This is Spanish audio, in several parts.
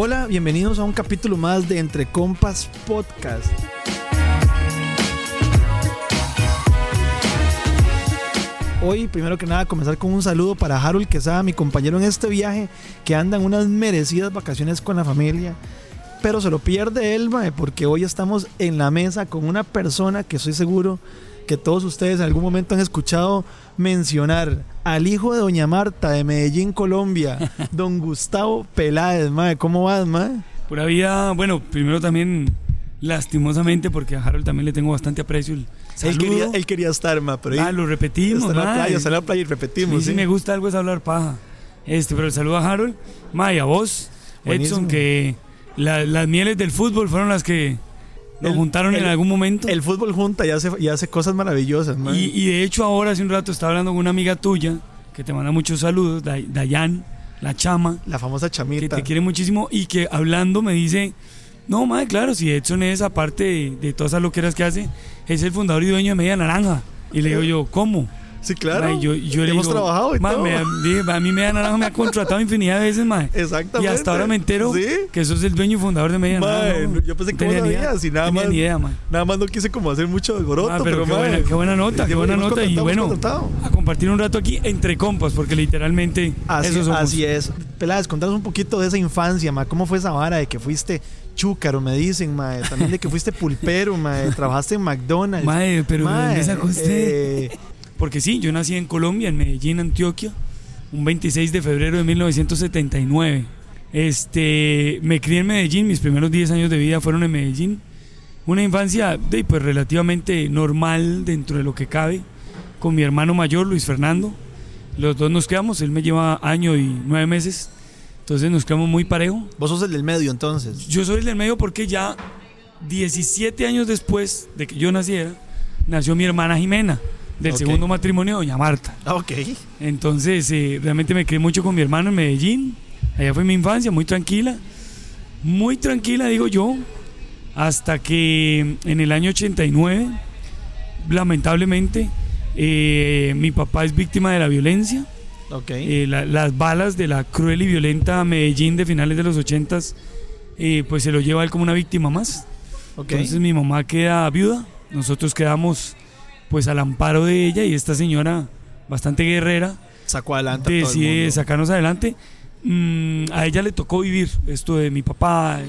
Hola, bienvenidos a un capítulo más de Entre Compas Podcast. Hoy, primero que nada, comenzar con un saludo para Harold Quesada, mi compañero en este viaje, que anda en unas merecidas vacaciones con la familia. Pero se lo pierde él, porque hoy estamos en la mesa con una persona que estoy seguro que todos ustedes en algún momento han escuchado mencionar al hijo de Doña Marta de Medellín, Colombia, don Gustavo Peláez, mae. ¿Cómo vas, mae? Pura vida, bueno, primero también lastimosamente porque a Harold también le tengo bastante aprecio. El Él quería, él quería estar, mae, pero Ah, lo repetimos, está en la playa, está en la playa y repetimos. sí sí. me gusta algo es hablar paja. Este, pero el saludo a Harold, ma, y a vos, Buenísimo. Edson, que la- las mieles del fútbol fueron las que El- juntaron en algún momento. El fútbol junta y hace, y hace cosas maravillosas, mae. y, y de hecho ahora hace un rato estaba hablando con una amiga tuya que te manda muchos saludos, Day- Dayan, la chama, la famosa que chamita. te quiere muchísimo y que hablando me dice, no, madre, claro, si Edson es aparte de, de todas esas loqueras que hace, es el fundador y dueño de Media Naranja. Y le digo yo, ¿cómo? Sí, claro. Mae, yo, yo le Hemos digo, trabajado y "Mae, todo. me- a mí Media Naranja me ha contratado infinidad de veces, mae. Y Exactamente. hasta ahora me entero Sí. que sos el dueño y fundador de Media Mae, Naranja. ¿no? yo pensé que No sabías y nada Tenía más. ni idea, mae. Nada más no quise como hacer mucho alboroto, Ah, pero, pero qué mae, buena, qué buena nota, qué buena nota. Y bueno, a compartir un rato aquí entre compas, porque literalmente Así, eso somos. así es. Peláez, contanos un poquito de esa infancia, ma. ¿Cómo fue esa vara de que fuiste chúcaro, me dicen, ma? También de que fuiste pulpero, ma. Trabajaste en McDonald's. Mae, pero ¿de Mae, usted? eh, Porque sí, yo nací en Colombia, en Medellín, Antioquia, un 26 de febrero de 1979. Este, me crié en Medellín, mis primeros 10 años de vida fueron en Medellín. Una infancia de, pues, relativamente normal dentro de lo que cabe, con mi hermano mayor, Luis Fernando. Los dos nos quedamos, él me lleva año y nueve meses, entonces nos quedamos muy parejo. vos sos el del medio, entonces. Yo soy el del medio porque ya 17 años después de que yo naciera, nació mi hermana Jimena, del Ok. segundo matrimonio de Doña Marta. Ah, ok. Entonces, eh, realmente me crié mucho con mi hermano en Medellín. Allá fue mi infancia, muy tranquila. Muy tranquila, digo yo. Hasta que en el año 89, lamentablemente, eh, mi papá es víctima de la violencia. Ok. Eh, la- las balas de la cruel y violenta Medellín de finales de los 80 eh, pues se lo lleva él como una víctima más. ok. Entonces mi mamá queda viuda, nosotros quedamos pues al amparo de ella y esta señora bastante guerrera Sacó adelante a todo el decide mundo. sacarnos adelante. Mm, a ella le tocó vivir esto de mi papá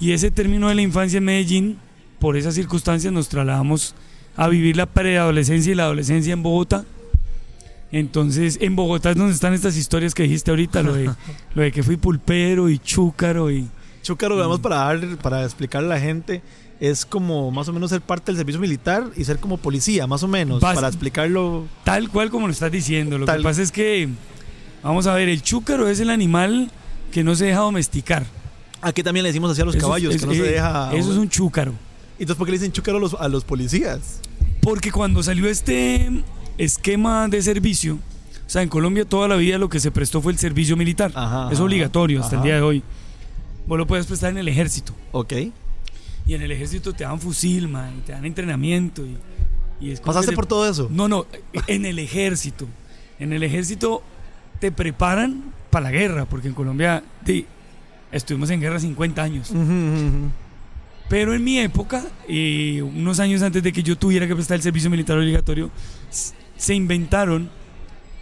y ese término de la infancia en Medellín, por esas circunstancias nos trasladamos a vivir la preadolescencia y la adolescencia en Bogotá. Entonces, en Bogotá es donde están estas historias que dijiste ahorita, lo de, lo de que fui pulpero y chúcaro y... Chúcaro, digamos, para, dar, para explicarle a la gente, es como más o menos ser parte del servicio militar y ser como policía, más o menos, para explicarlo. Tal cual como lo estás diciendo. Lo Tal- que pasa es que, vamos a ver, el chúcaro es el animal que no se deja domesticar. Aquí también le decimos así a los Eso caballos, es- que no se eh, deja. Eso es un chúcaro. Entonces, ¿por qué le dicen chúcaro a los, a los policías? Porque cuando salió este esquema de servicio, o sea, en Colombia toda la vida lo que se prestó fue el servicio militar. Ajá, es ajá, obligatorio hasta el día de hoy. Vos lo puedes prestar en el ejército. Ok. Y en el ejército te dan fusil, man, y te dan entrenamiento. Y, y es ¿Pasaste por todo eso? No, no, en el ejército. En el ejército te preparan para la guerra, porque en Colombia estuvimos en guerra 50 años. Pero en mi época, eh, unos años antes de que yo tuviera que prestar el servicio militar obligatorio, se inventaron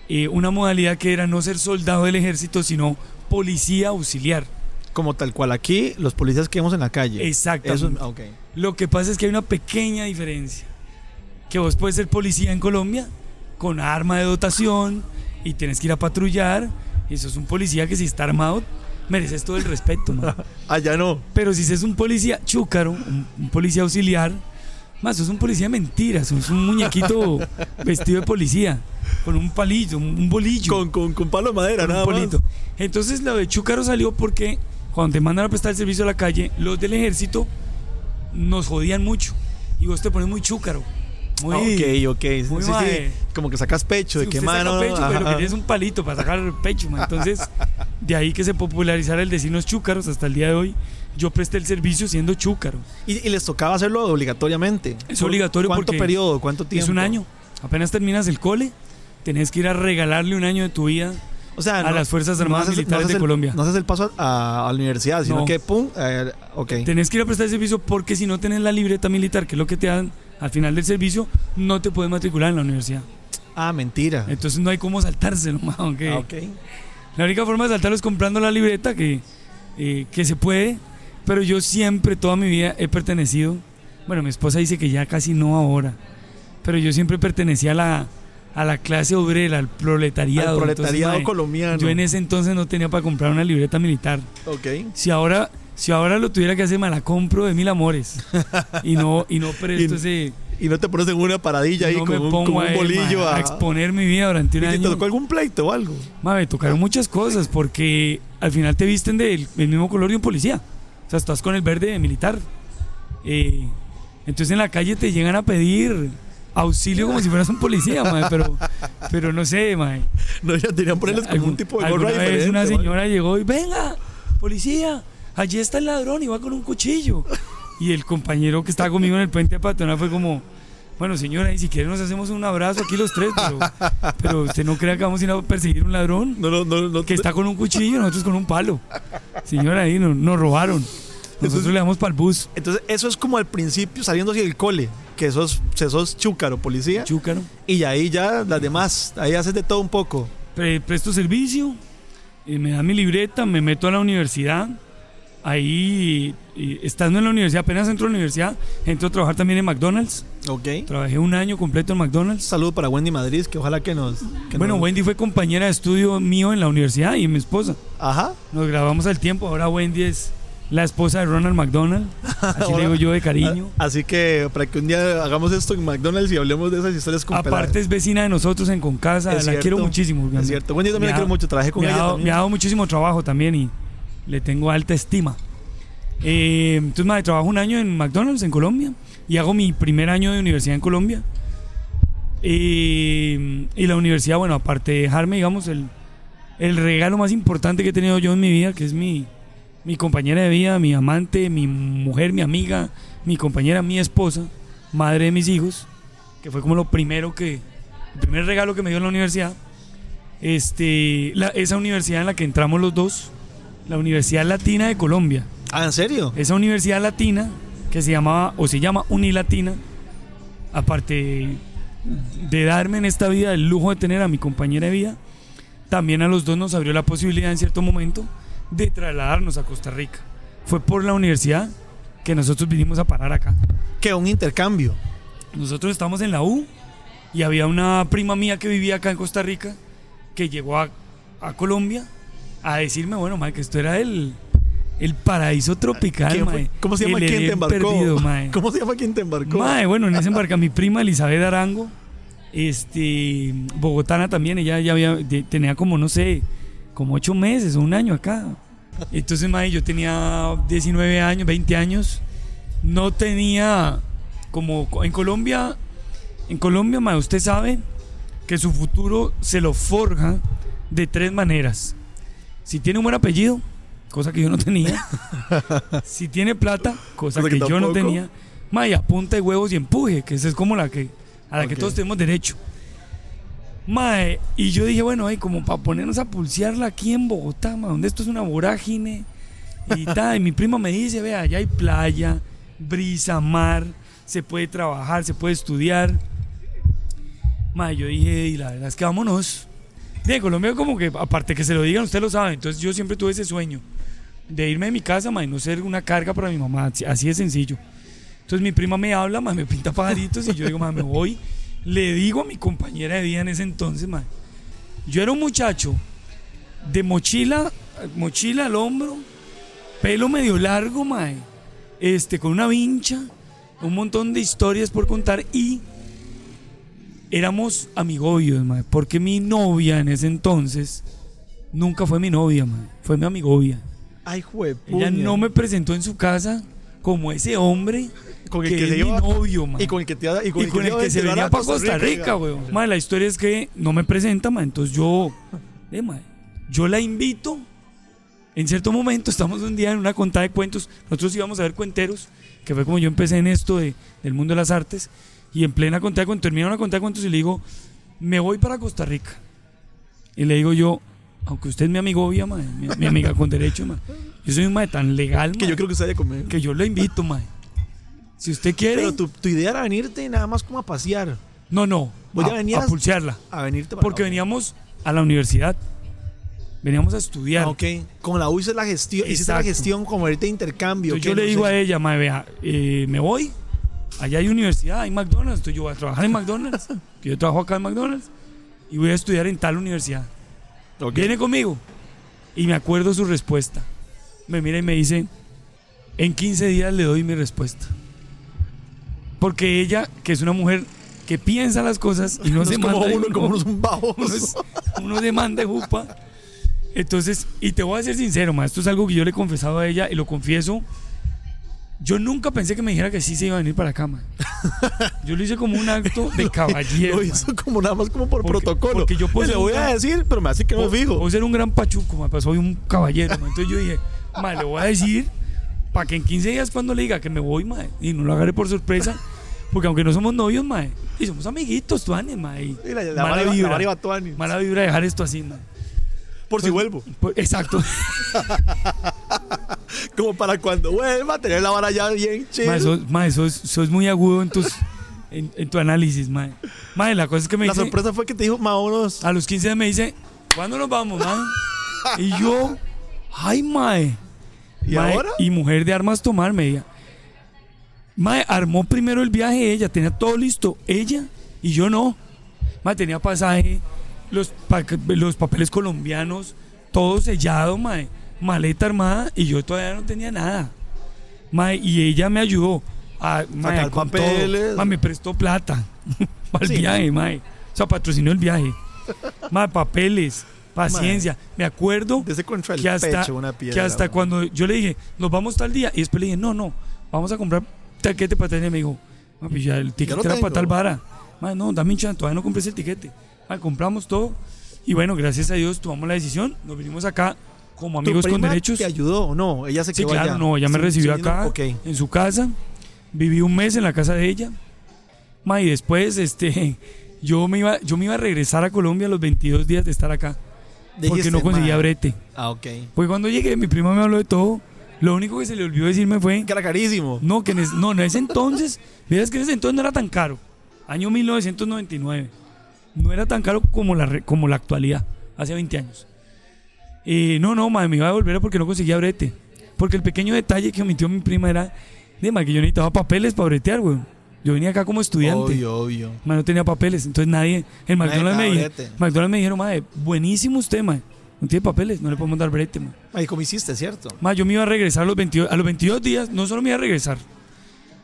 eh, una modalidad que era no ser soldado del ejército, sino policía auxiliar. Como tal cual aquí, los policías que vemos en la calle. Ok. Lo que pasa es que hay una pequeña diferencia. Que vos puedes ser policía en Colombia con arma de dotación y tienes que ir a patrullar. Y eso es un policía que si está armado mereces todo el respeto. man. Allá no. Pero si es un policía chúcaro, un, un policía auxiliar, más es un policía de mentiras, es un muñequito vestido de policía, con un palillo, un, un bolillo, Con, con, con palo de madera, con un nada más. polito. Entonces lo de chúcaro salió porque cuando te mandan a prestar el servicio a la calle, los del ejército nos jodían mucho y vos te pones muy chúcaro. Muy, Ah, ok, ok. Sí, muy sí, sí. Como que sacas pecho, de Usted qué saca mano. pecho, pero que tienes un palito para sacar el pecho. man. Entonces, de ahí que se popularizara el decirnos chúcaros hasta el día de hoy. Yo presté el servicio siendo chúcaro. Y, y les tocaba hacerlo obligatoriamente. Es ¿Por obligatorio ¿Cuánto porque periodo? ¿Cuánto tiempo? Es un año. Apenas terminas el cole, tenés que ir a regalarle un año de tu vida O sea, a no- las Fuerzas no Armadas haces- Militares de el- Colombia. No haces el paso a, a la universidad, sino No. que pum, eh, ok. Tenés que ir a prestar servicio porque si no tenés la libreta militar, que es lo que te dan al final del servicio, no te puedes matricular en la universidad. Ah, mentira. Entonces no hay cómo saltárselo, aunque Ah, ok. La única forma de saltarlo es comprando la libreta, que, eh, que se puede, pero yo siempre, toda mi vida, he pertenecido. Bueno, mi esposa dice que ya casi no ahora, pero yo siempre pertenecía a la, a la clase obrera, al proletariado. Al proletariado Entonces, colombiano. Yo en ese entonces no tenía para comprar una libreta militar. Ok. Si ahora, si ahora lo tuviera que hacer, me la compro de mil amores. Y no, y no presto Y- ese. Y no te pones en una paradilla ahí no con un, con bolillo a a, exponer mi vida durante un ¿Y te año. tocó algún pleito o algo? Ma, me tocaron muchas cosas porque al final te visten del el mismo color de un policía. O sea, estás con el verde de militar. Eh, entonces en la calle te llegan a pedir auxilio como si fueras un policía, pero, pero no sé, ma. No, ya tenían ponerles como Algún- un tipo de gorra alguna vez diferente. una señora llegó y venga, policía, allí está el ladrón y va con un cuchillo. Y el compañero que estaba conmigo en el puente de Patona fue como, bueno señora, y si quiere nos hacemos un abrazo aquí los tres, pero, pero usted no crea que vamos a ir a perseguir un ladrón No, no, no, no. que está con un cuchillo y nosotros con un palo. Señora, ahí nos, nos robaron. Nosotros le damos para el bus. Entonces, eso es como al principio saliendo hacia el cole, que sos, sos chúcaro, policía. Chúcaro. y ahí ya las demás, ahí haces de todo un poco. Pre- presto servicio, eh, me da mi libreta, me meto a la universidad. Ahí, estando en la universidad, apenas entro a la universidad, entro a trabajar también en McDonald's. Ok. Trabajé un año completo en McDonald's. Saludo para Wendy Madrid, que ojalá que nos. que Bueno, nos- Wendy fue compañera de estudio mío en la universidad y mi esposa. Ajá. Nos grabamos al tiempo. Ahora Wendy es la esposa de Ronald McDonald. Así le digo yo de cariño. A- Así que para que un día hagamos esto en McDonald's y hablemos de esas historias con Aparte es vecina de nosotros en Concasa. Es la cierto, quiero muchísimo. Es cierto. Wendy también Me la quiero mucho. Trabajé con me, ella también. me ha dado muchísimo trabajo también y le tengo alta estima. Eh, entonces, madre, trabajo un año en McDonald's en Colombia y hago mi primer año de universidad en Colombia. Eh, y la universidad, bueno, aparte de dejarme, digamos, el, el regalo más importante que he tenido yo en mi vida, que es mi, mi compañera de vida, mi amante, mi mujer, mi amiga, mi compañera, mi esposa, madre de mis hijos, que fue como lo primero que, el primer regalo que me dio en la universidad. Este, la- esa universidad en la que entramos los dos, la Universidad Latina de Colombia. Ah, ¿en serio? Esa universidad latina que se llamaba o se llama Unilatina, aparte de darme en esta vida el lujo de tener a mi compañera de vida, también a los dos nos abrió la posibilidad en cierto momento de trasladarnos a Costa Rica. Fue por la universidad que nosotros vinimos a parar acá. Que un intercambio. Nosotros estamos en la U y había una prima mía que vivía acá en Costa Rica que llegó a, a Colombia a decirme, bueno, mae, que esto era el, el paraíso tropical, mae. ¿Cómo se llama El quién te embarcó? perdido, mae. ¿Cómo se llama quién te embarcó? Mae, bueno, en esa embarca mi prima Elizabeth Arango, este, bogotana también, ella ya había, de- tenía como, no sé, como ocho meses o un año acá. Entonces, mae, yo tenía 19 años, 20 años, no tenía, como en Colombia, en Colombia, mae, usted sabe que su futuro se lo forja de tres maneras. Si tiene un buen apellido, cosa que yo no tenía. si tiene plata, cosa, Cosa que que, yo no tenía. Ma, y a punta de huevos y empuje, que esa es como la que a la que todos tenemos derecho. Mae, y yo dije, bueno, ay, como para ponernos a pulsearla aquí en Bogotá, ma, donde esto es una vorágine. Y tal, y mi prima me dice, vea, allá hay playa, brisa, mar, se puede trabajar, se puede estudiar. Ma, yo dije, y la verdad es que vámonos. De Colombia como que, aparte que se lo digan, usted lo sabe. Entonces yo siempre tuve ese sueño de irme de mi casa, ma, y no ser una carga para mi mamá. Así- Así de sencillo. Entonces mi prima me habla, ma, me pinta pajaritos y yo digo, ma, me voy. Le digo a mi compañera de vida en ese entonces, ma, yo era un muchacho de mochila, mochila al hombro, pelo medio largo, mae, este, con una vincha, un montón de historias por contar y éramos amigobios, mae, porque mi novia en ese entonces nunca fue mi novia, mae, fue mi amigovia. Ay, jue Ella no me presentó en su casa como ese hombre Con el que, que se novio, mae Y con el que te y con el te iba a que se venía para Costa Rica, weón. Mae, la historia es que no me presenta, mae, entonces yo, eh, mae, yo la invito. En cierto momento estamos un día en una contada de cuentos, nosotros íbamos a ver cuenteros, que fue como yo empecé en esto de- del mundo de las artes, y en plena contada de cuentos, termina una contada de cuentos y le digo, me voy para Costa Rica. Y le digo yo, aunque usted es mi amigo obvia, mae, mi, mi amiga con derecho, mae. Yo soy un mae tan legal, Que mae, yo creo que usted vaya conmigo. que yo lo invito, mae. Si usted quiere, Pero tu, tu idea era venirte nada más como a pasear. no, no, Vos ya a, venías- a pulsearla, A venirte para porque veníamos a la universidad, veníamos a estudiar. Ah, ok. Con la U hice la gestión. Hiciste la gestión como ahorita de intercambio. Entonces yo le digo a ella, mae, vea, eh, me voy, allá hay universidad, hay McDonald's, entonces yo voy a trabajar en McDonald's, que yo trabajo acá en McDonald's, y voy a estudiar en tal universidad. ella. Viene conmigo. Y me acuerdo su respuesta. Me mira y me dice, en 15 días le doy mi respuesta. Porque ella, que es una mujer que piensa las cosas y no, No se es como manda uno, como uno es un bajo. uno, es- uno demanda de jupa. Entonces, y te voy a ser sincero, ma, esto es algo que yo le he confesado a ella y lo confieso. Yo nunca pensé que me dijera que sí se iba a venir para acá, ma. Yo lo hice como un acto de caballero. Lo hizo como nada más como por Porque- protocolo. porque yo puedo le ser voy a decir, pero me hace que no fijo. Vos eres un gran pachuco, ma, pues soy un caballero. ma. Entonces yo dije, ma, le voy a decir para que en 15 días cuando le diga que me voy, ma, y no lo agarre por sorpresa, porque aunque no somos novios, ma, y somos amiguitos, tuanes, ma, y Y la, la mala iba- la vibra. tuanis. mala vibra dejar esto así, ma. Por si vuelvo. Pues, exacto. Como para cuando vuelva a tener la vara ya bien ma, chida. sos, sos- sos muy agudo en tus en, en tu análisis, ma. Ma, la cosa es que me La dice, sorpresa fue que te dijo, vámonos. a los 15 días me dice, ¿cuándo nos vamos, ma? Y yo, ay, mae. ¿Y Mae, ahora? Y mujer de armas tomar, me diga. Mae, armó primero el viaje ella, tenía todo listo, ella y yo no. Mae, tenía pasaje, los, pa- los papeles colombianos, todo sellado, mae, maleta armada y yo todavía no tenía nada. Mae, y ella me ayudó a mae, Sacar con papeles. todo. Mae, me prestó plata para el Sí. viaje, mae. O sea, patrocinó el viaje. Mae, papeles, paciencia. Me acuerdo De ese contra el que hasta, pecho una piedra. que hasta cuando yo le dije, nos vamos tal día, y después le dije, no, no, vamos a comprar taquete para tener. Me dijo, "Ma, pues ya el tiquete era tengo". para tal vara. Ma, no, dame un chance, todavía no compré ese tiquete. Ma, compramos todo. Y bueno, gracias a Dios tomamos la decisión. Nos vinimos acá como ¿Tu amigos con prima derechos. ¿Te ayudó o no? Ella se Sí, quedó claro, allá. no, ella me Sí, recibió sí, acá Ok. en su casa. Viví un mes en la casa de ella. Ma, y después, este, yo me iba, yo me iba a regresar a Colombia a los 22 días de estar acá. porque no conseguía "Ma". brete. Ah, ok. Pues cuando llegué, mi prima me habló de todo. Lo único que se le olvidó decirme fue Que era carísimo. no, que en ese, no, en ese entonces, verás que en ese entonces no era tan caro. Año 1999. No era tan caro como la, como la actualidad, hace 20 años. Eh, no, no, madre, me iba a devolver porque no conseguía brete. Porque el pequeño detalle que omitió mi prima era, madre, que yo necesitaba papeles para bretear, güey. Yo venía acá como estudiante. Obvio, obvio. Ma, no tenía papeles, entonces nadie. En McDonald's me. McDonald's me dijeron, madre, buenísimo usted, madre. No tiene papeles, no le podemos dar brete, madre. Ahí como hiciste, ¿cierto? Ma, yo me iba a regresar a los 22, a los 22 días, no solo me iba a regresar,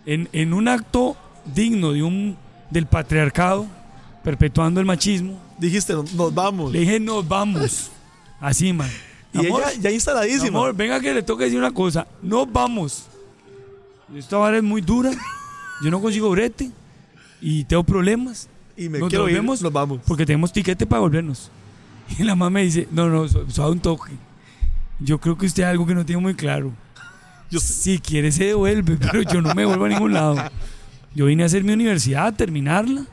en, en un acto digno de un, del patriarcado, perpetuando el machismo, Dijiste, nos vamos. le dije, nos vamos. Así, man. y ella ya instaladísima. amor, venga que le toca decir una cosa, nos vamos. Esta vara es muy dura, yo no consigo brete y tengo problemas. y me nos quiero ir, nos vamos. porque tenemos tiquete para volvernos. Y la mamá me dice, no, no, su- suave un toque. Yo creo que usted hay algo que no tiene muy claro. Yo- Si quiere se devuelve, pero yo no me vuelvo a ningún lado. Yo vine a hacer mi universidad, a terminarla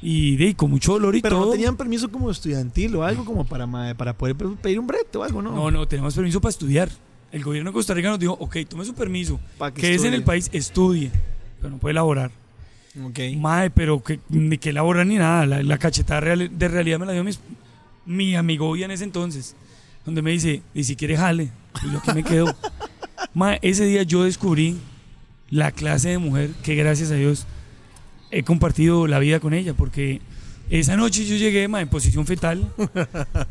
y de, con mucho dolor y Pero todo. no tenían permiso como estudiantil o algo como para, para poder pe- pedir un brete o algo, ¿no? No, no, tenemos permiso para estudiar. El gobierno de Costa Rica nos dijo, ok, tome su permiso, que que es en el país, estudie, pero no puede laborar. Ok. Mae, pero que, ni que laborar ni nada. La, la cachetada real- de realidad me la dio mis- mi amigo en ese entonces. Donde me dice, y si quiere jale. Y yo aquí me quedo. Mae, ese día yo descubrí la clase de mujer que gracias a Dios he compartido la vida con ella. Porque esa noche yo llegué, mae, en posición fetal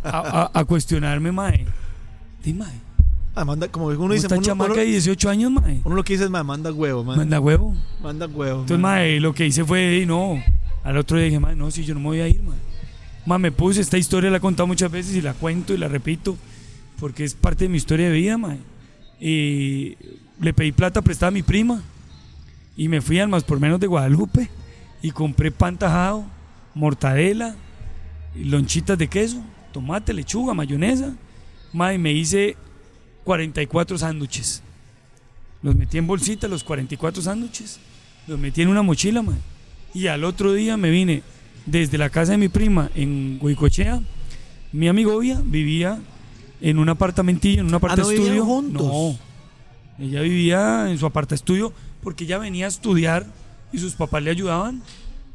a, a- a cuestionarme, mae. Di, mae. Ah, manda, como uno ¿cómo dice, esta uno, chamaca uno- de 18 años, mae? uno lo que dice es, ma, manda huevo, man. Manda huevo. Manda huevo. Entonces, mae, lo que hice fue, "Ey, no, al otro día dije, mae, no, si yo no me voy a ir, mae. Mae, me puse, esta historia la he contado muchas veces y la cuento y la repito, porque es parte de mi historia de vida, mae. Y le pedí plata prestada a mi prima y me fui al más por menos de Guadalupe y compré pan tajado, mortadela, lonchitas de queso, tomate, lechuga, mayonesa. Mae, me hice 44 sándwiches. Los metí en bolsita, los 44 sándwiches. Los metí en una mochila, mae. Y al otro día me vine desde la casa de mi prima en Huicochea. Mi amigovia vivía en un apartamentillo, en un aparta Ah, ¿no estudio. juntos? No. Ella vivía en su aparta estudio porque ella venía a estudiar y sus papás le ayudaban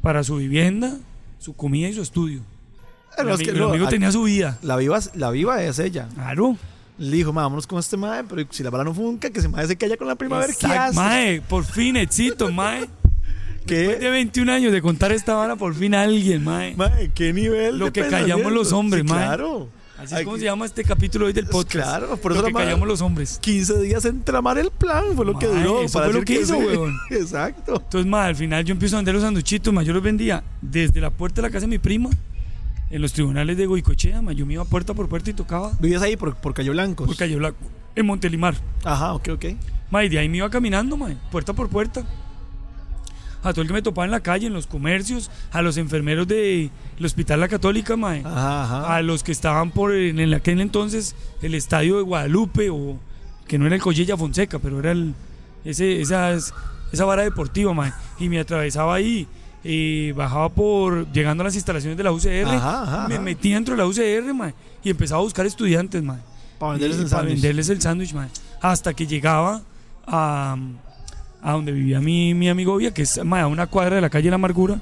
para su vivienda, su comida y su estudio. Pero es que el no, amigo tenía su vida. La viva, la viva es ella. Claro. Le dijo, "Ma, vámonos con este mae, pero si la bala no funca, que se mae se calla con la prima a ver qué Exacto, hace. Mae, por fin, éxito, mae. ¿Qué? Después de 21 años de contar esta vara, por fin alguien, mae. Mae, ¿qué nivel Lo de que callamos los hombres, Sí, mae. Claro. Así es como se llama este capítulo hoy del podcast. Claro, por eso Lo que callamos los hombres. 15 días en tramar el plan fue lo que duró. eso para fue lo que hizo, weón. Exacto. Entonces, ma, al final yo empiezo a vender los sanduchitos, ma, yo los vendía desde la puerta de la casa de mi prima, en los tribunales de Goicochea, ma, yo me iba puerta por puerta y tocaba Vivías ahí por, por Calle Blancos. por Calle Blanco, en Montelimar. Ajá, ok, ok. Ma, y de ahí me iba caminando, ma, puerta por puerta. A todo el que me topaba en la calle, en los comercios, a los enfermeros del Hospital La Católica, ma, Ajá, ajá. a los que estaban por en, en aquel entonces el estadio de Guadalupe o que no era el Collella Fonseca, pero era el ese esas- esa vara deportiva, mae, y me atravesaba ahí eh, bajaba por llegando a las instalaciones de la UCR, Ajá, me ajá. metí dentro de la UCR, mae, y empezaba a buscar estudiantes, mae, Para venderles el para venderles el sándwich, mae, hasta que llegaba a, a donde vivía mi, mi amigo Vía, que es a una cuadra de la calle La Amargura,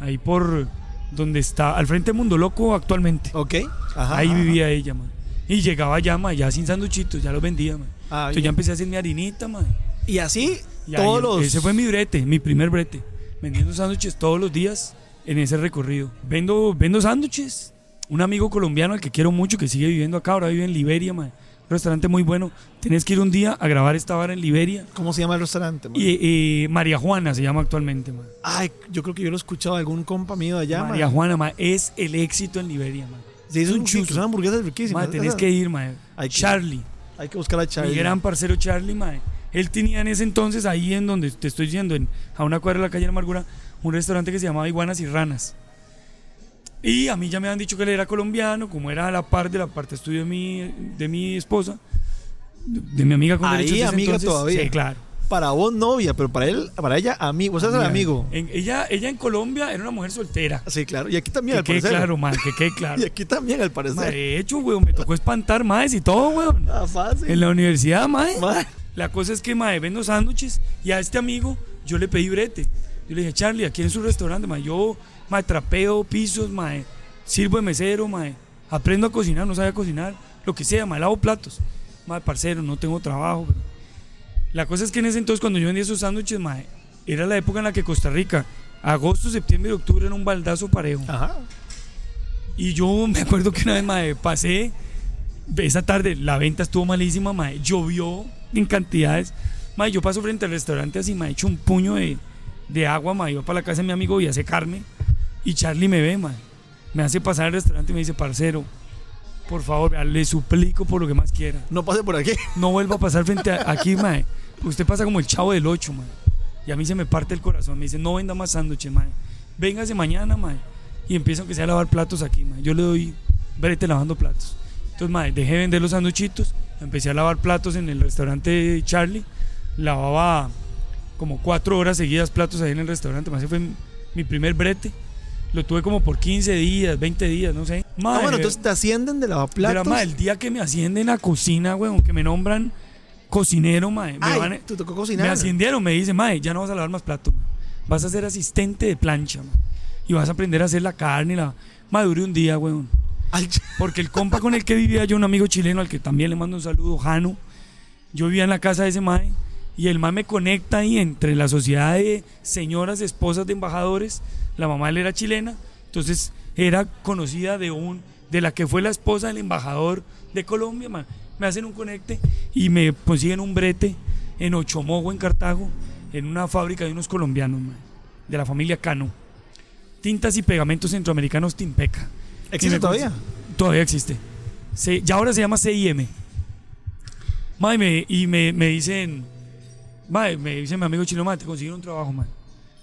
ahí por donde está, al frente de Mundo Loco actualmente. Ok. Ajá, Ahí ajá. vivía ella, man. Y llegaba allá, man, ya sin sanduchitos, ya los vendía, man. Ah, Entonces bien. ya empecé a hacer mi harinita, man. Y así, Y ahí- todos los. Ese fue mi brete, mi primer brete. Vendiendo sándwiches todos los días en ese recorrido. Vendo, vendo sándwiches. Un amigo colombiano al que quiero mucho, que sigue viviendo acá, ahora vive en Liberia, man. Restaurante muy bueno. Tienes que ir un día a grabar esta vara en Liberia. ¿Cómo se llama el restaurante? man? Y eh, María Juana se llama actualmente, man. Ay, yo creo que yo lo he escuchado de algún compa mío de allá, María man. Juana, man, es el éxito en Liberia, man. Sí, es es un chuzo. Son hamburguesas riquísimas. Man, tenés que ir, man. Hay que- Charlie. Hay que buscar a Charlie. Mi gran parcero Charlie, mae. Él tenía en ese entonces, ahí en donde te estoy diciendo, en, a una cuadra de la calle de Amargura, un restaurante que se llamaba Iguanas y Ranas. Y a mí ya me han dicho que él era colombiano, como era a la par de la parte de estudio de mi, de mi esposa, de, mi amiga con Ahí, amiga entonces. todavía. Sí, claro. Para vos novia, pero para él, para ella amigo. Vos sos el amigo. En- ella, ella en Colombia era una mujer soltera. Sí, claro. Y aquí también, Que al quede parecer. claro, man, que quede claro. Y aquí también, al parecer. De hecho, weón, me tocó espantar más y todo, weón. Ah, fácil. En la universidad. Mae. La cosa es que, mae, vendo sándwiches y a este amigo yo le pedí brete. Yo le dije, Charlie, aquí en su restaurante, mae, yo, mae, trapeo pisos, mae, sirvo de mesero, mae, aprendo a cocinar, no sabía cocinar, lo que sea, mae, lavo platos. Mae, parcero, no tengo trabajo. pero- La cosa es que en ese entonces, cuando yo vendía esos sándwiches, mae, era la época en la que Costa Rica, agosto, septiembre y octubre era un baldazo parejo. Ajá. Y yo me acuerdo que una vez, mae, pasé esa tarde, la venta estuvo malísima, mae, llovió en cantidades. Mae, yo paso frente al restaurante así, mae, echo un puño de, de agua, mae, iba para la casa de mi amigo y a secarme. Y Charlie me ve, mae, me hace pasar al restaurante y me dice, parcero, por favor, le suplico por lo que más quiera. No pase por aquí. No vuelva a pasar frente a, aquí, mae. Usted pasa como el chavo del 8, mae. Y a mí se me parte el corazón. Me dice, no venda más sándwiches, mae. Véngase mañana, mae. Y empiezo aunque sea a lavar platos aquí, mae. Yo le doy brete lavando platos. Entonces, mae, dejé de vender los sándwichitos. Empecé a lavar platos en el restaurante de Charlie. Lavaba como cuatro horas seguidas platos ahí en el restaurante. Ese fue mi- primer brete. Lo tuve como por 15 días, 20 días, no sé. Ah, Mae, bueno, entonces te ascienden de pero, lavaplatos. mae, el día que me ascienden a cocina, weón, que me nombran cocinero, mae, me, Ay, van- te tocó me cocinar. ascendieron, me dicen, mae, ya no vas a lavar más platos, vas a ser asistente de plancha, mae, y vas a aprender a hacer la carne, y la... Mae, duré un día, weón. Ay, Porque el compa con el que vivía yo, un amigo chileno al que también le mando un saludo, Jano, yo vivía en la casa de ese mae y el mae me conecta ahí entre la sociedad de señoras, esposas de embajadores, la mamá de él era chilena, entonces era conocida de un de la que fue la esposa del embajador de Colombia, mae. me hacen un conecte y me consiguen un brete en Ochomogo, en Cartago, en una fábrica de unos colombianos, de la familia Cano. Tintas y pegamentos centroamericanos Timpeca. ¿Existe Y todavía? Todavía existe. Se- ya ahora se llama CIM. Mae, me- y me, me dicen, mae, me dice mi amigo chino, mae, te consiguieron un trabajo, mae.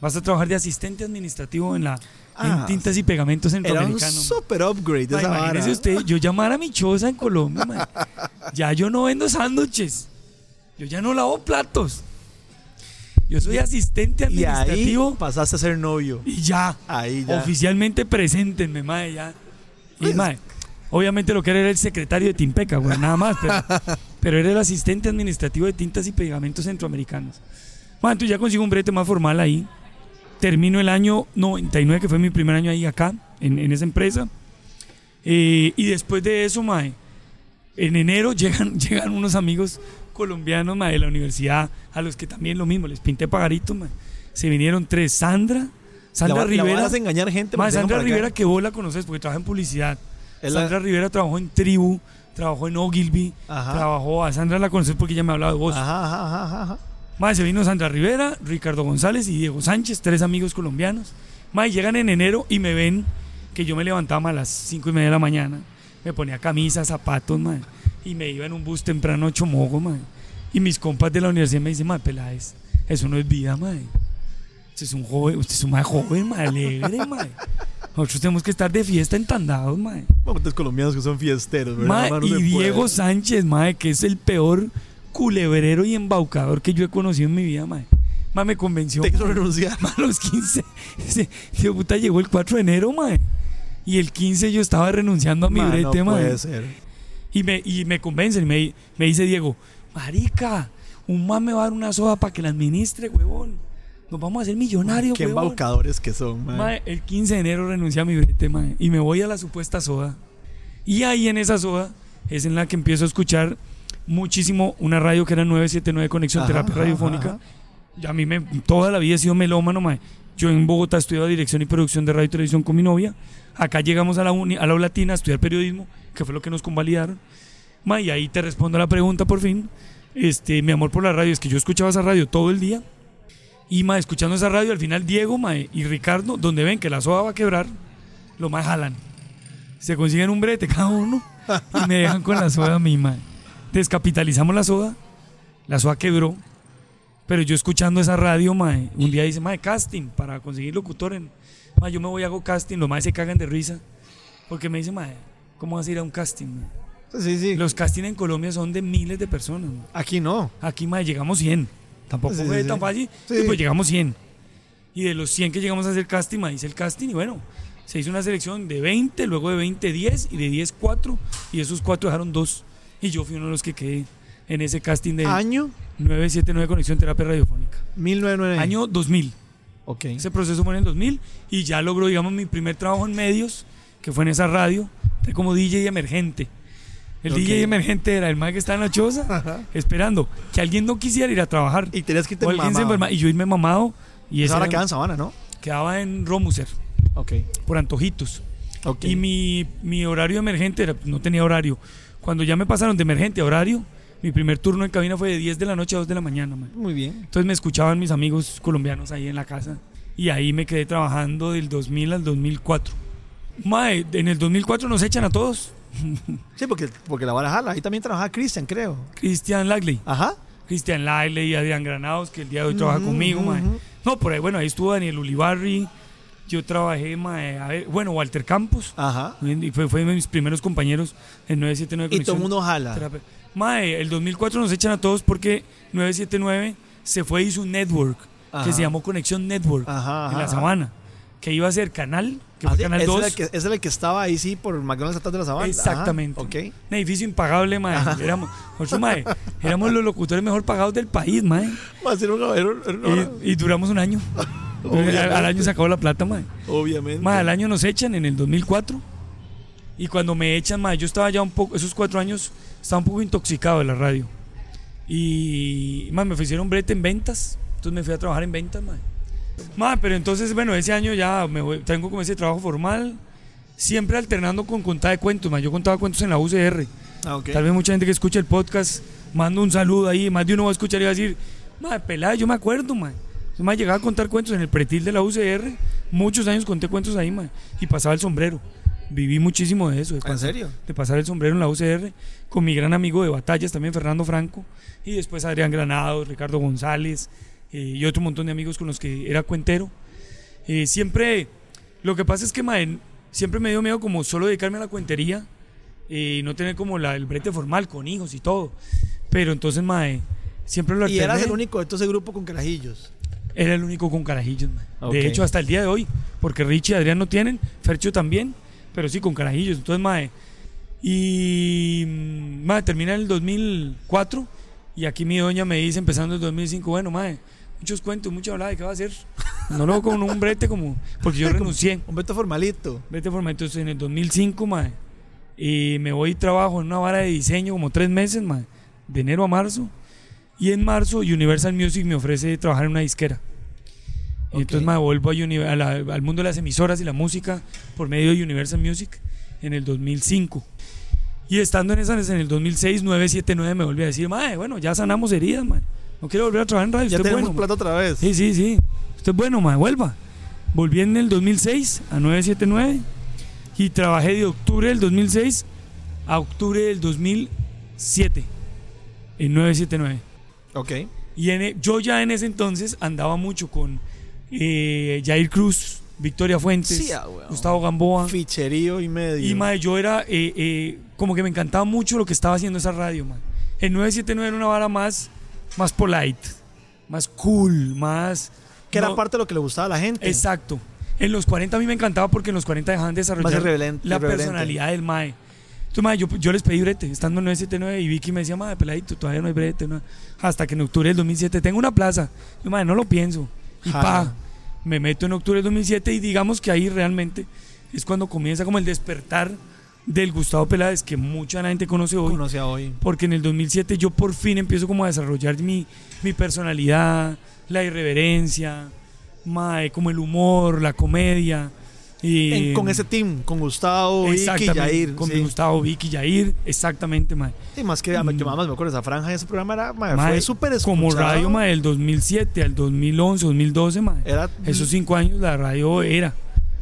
Vas a trabajar de asistente administrativo en la Ah, en tintas y pegamentos Era un centroamericanos. super upgrade de Mae, esa imagínese usted, yo llamar a mi choza en Colombia, mae. Ya yo no vendo sándwiches. Yo ya no lavo platos. Yo soy asistente Y ahí administrativo pasaste a ser novio. y ya. Ahí ya. Oficialmente preséntenme, mae, ya. Y Pues- mae, Obviamente lo que era era el secretario de Timpeca, güey, nada más. Pero, pero era el asistente administrativo de tintas y pegamentos centroamericanos. Bueno, entonces ya consigo un brete más formal ahí. Termino el año 99, que fue mi primer año ahí acá, en, en esa empresa. Eh, y después de eso, mae, en enero llegan, llegan unos amigos colombianos mae, de la universidad, a los que también lo mismo, les pinté pagarito. mae. Se vinieron tres, Sandra, Sandra La- la Rivera. vas a engañar gente. Mae, Sandra para acá. Rivera, que vos la conoces porque trabaja en publicidad. La- Sandra Rivera trabajó en Tribu, trabajó en Ogilvy, Ajá. trabajó a Sandra la conoces porque ella me ha hablado de vos. Ajá, ajá. Mae, se vino Sandra Rivera, Ricardo González y Diego Sánchez, tres amigos colombianos. Mae, llegan en enero y me ven que yo me levantaba a las cinco y media de la mañana, me ponía camisas, zapatos, mae, y me iba en un bus temprano a Chomogo, mae. Y mis compas de la universidad me dicen, mae, Peláez, eso no es vida, mae. Usted es un joven, usted es un mae joven, mae, alegre, mae. Nosotros tenemos que estar de fiesta entandados, mae. Ustedes colombianos que son fiesteros, ¿verdad? Mae, no y puede. Diego Sánchez, mae, que es el peor culebrero y embaucador que yo he conocido en mi vida, mae. Mae, me convenció. Te mae. renunciar. A los 15. Ese tío puta llegó el 4 de enero, mae. Y el 15 yo estaba renunciando a mi Ma, brete, no mae. puede ser. Y me, y me convencen y me, me dice Diego, marica, un man me va a dar una soda para que la administre, huevón. Nos vamos a hacer millonarios, Qué embaucadores que son, man. Mae, el 15 de enero renuncié a mi brete, mae, y me voy a la supuesta soda. Y ahí en esa soda es en la que empiezo a escuchar muchísimo una radio que era 979 Conexión Ajá, Terapia ajá, Radiofónica. ajá. Y a mí me, toda la vida he sido melómano, mae. Yo en Bogotá estudiaba dirección y producción de radio y televisión con mi novia. Acá llegamos a la, uni, a la Latina a estudiar periodismo, que fue lo que nos convalidaron. Mae, y ahí te respondo a la pregunta por fin. Este, mi amor por la radio es que yo escuchaba esa radio todo el día. Y mae, escuchando esa radio, al final Diego mae, y Ricardo, donde ven que la soda va a quebrar, lo más jalan. Se consiguen un brete cada uno y me dejan con la soda a mí, mae. Descapitalizamos la soda, la soda quebró. Pero yo escuchando esa radio, mae, un día dice, mae, casting para conseguir locutor. En, mae, yo me voy a hago casting, los mae se cagan de risa. Porque me dice, mae, ¿cómo vas a ir a un casting? mae? Sí, sí. Los casting en Colombia son de miles de personas. mae. Aquí no. Aquí, mae, llegamos 100. Tampoco Sí, fue sí. tan fácil. Sí. y pues llegamos 100. Y de los 100 que llegamos a hacer casting, mae, hice el casting y bueno, se hizo una selección de 20, luego de 20, 10 y de 10, 4. Y esos 4 dejaron 2. Y yo fui uno de los que quedé en ese casting de Año 979 Conexión Terapia Radiofónica. 1999. Año 2000. Ok. Ese proceso fue en el 2000 y ya logró, digamos, mi primer trabajo en medios, que fue en esa radio, como DJ emergente. El Ok. DJ emergente era el más que estaba en la choza, Ajá. esperando que alguien no quisiera ir a trabajar. Y tenías que irte o alguien se mamado. enferma. Y yo irme mamado. Y ese Ahora era- queda en Sabana, ¿no? quedaba en Romuser, Ok. por Antojitos. Ok. Y mi, mi horario emergente era, no tenía horario. Cuando ya me pasaron de emergente a horario, mi primer turno en cabina fue de 10 de la noche a 2 de la mañana. man. Muy bien. Entonces me escuchaban mis amigos colombianos ahí en la casa. Y ahí me quedé trabajando del 2000 al 2004. Mae, en el 2004 nos echan a todos. Sí, porque, porque la vara jala. Ahí también trabajaba Cristian, creo. Cristian Lagley. Ajá. Cristian Lagley y Adrián Granados, que el día de hoy trabaja conmigo, mae. No, por ahí, bueno, ahí estuvo Daniel Ulibarri. Yo trabajé, mae, a ver, bueno, Walter Campos. Ajá. Y fue, fue de mis primeros compañeros en 979 Y todo el Conexión mundo jala. Mae, el 2004 nos echan a todos porque 979 se fue y hizo un network Ajá. que se llamó Conexión Network Ajá, en la. Sabana, que iba a ser canal, que Ah, fue sí, Canal ese 2. Era el que, ese el que estaba ahí, sí, por McDonald's atrás de la sabana. Exactamente. Ajá, Ok. Un edificio impagable, mae. Éramos, nosotros, mae, éramos los locutores mejor pagados del país, mae. Y, y duramos un año. Al año se acabó la plata, mae. Obviamente. Mae, al año nos echan en el 2004. Y cuando me echan, mae, yo estaba ya un poco, esos cuatro años, estaba un poco intoxicado de la radio. Y, mae, me ofrecieron brete en ventas. Entonces me fui a trabajar en ventas, mae. Mae, pero entonces, bueno, ese año ya me voy- tengo como ese trabajo formal. Siempre alternando con contada de cuentos, mae. Yo contaba cuentos en la UCR. Ah, ok. Tal vez mucha gente que escucha el podcast manda un saludo ahí, más de uno va a escuchar y va a decir, madre, pelada, yo me acuerdo, madre. Yo me llegaba a contar cuentos en el pretil de la UCR, muchos años conté cuentos ahí, madre, y pasaba el sombrero. Viví muchísimo de eso, de, ¿En pasar- serio? de pasar el sombrero en la UCR, con mi gran amigo de batallas también, Fernando Franco, y después Adrián Granados, Ricardo González, y otro montón de amigos con los que era cuentero. Eh, siempre, lo que pasa es que, madre, siempre me dio miedo como solo dedicarme a la cuentería, y no tener como la, el brete formal con hijos y todo. Pero entonces, mae, siempre lo Y eras alterné. el único de todo ese grupo con carajillos. Era el único con carajillos, mae. Ok. De hecho, hasta el día de hoy, porque Richie y Adrián no tienen, Fercho también, pero sí con carajillos. Entonces, mae, Y mm, mae, termina en el 2004 y aquí mi doña me dice empezando el 2005, bueno, mae, muchos cuentos, mucha hablada de qué va a hacer. No lo con un brete como porque yo renuncié. Un veto formalito. Brete formalito entonces en el 2005, mae. Y me voy y trabajo en una vara de diseño como tres meses, mae, de enero a marzo. Y en marzo Universal Music me ofrece trabajar en una disquera. Y Ok. entonces me vuelvo a a la- al mundo de las emisoras y la música por medio de Universal Music en el 2005. Y estando en esas, en el 2006, 979 me volví a decir, mae, bueno, ya sanamos heridas, mae. No quiero volver a trabajar en radio. Ya usted tenemos bueno, mae". plata otra vez. Sí, sí, sí. Usted es bueno, mae, vuelva. Volví en el 2006 a 979 y trabajé de octubre del 2006 a octubre del 2007 en 979. Ok. Y en e- yo ya en ese entonces andaba mucho con eh, Jair Cruz, Victoria Fuentes, Sí, ah. Gustavo Gamboa. Ficherío y medio. Y mae, yo era eh, eh, como que me encantaba mucho lo que estaba haciendo esa radio, man. El 979 era una vara más, más polite, más cool, más. que era parte de lo que le gustaba a la gente. Exacto. En los 40 a mí me encantaba porque en los 40 dejaban de desarrollar la personalidad del mae. Entonces, mae, yo, yo les pedí brete, estando en 979 y Vicky me decía, mae, peladito, todavía no hay brete. no". Hasta que en octubre del 2007 tengo una plaza. Yo, mae, no lo pienso. Y pa, me meto en octubre del 2007 y digamos que ahí realmente es cuando comienza como el despertar del Gustavo Peláez que mucha gente conoce hoy. Conoce a hoy. Porque en el 2007 yo por fin empiezo como a desarrollar mi, mi personalidad, la irreverencia, mae, como el humor, la comedia. Y, En- con ese team, con Gustavo, Vicky, Yair. con sí. Gustavo, Vicky, Yair, exactamente, mae. Sí, más que Mm. yo más me acuerdo, esa franja de ese programa era, mae, Mae, fue súper. Como radio, mae, del 2007 al 2011, 2012, mae. Era, Esos cinco años la radio era.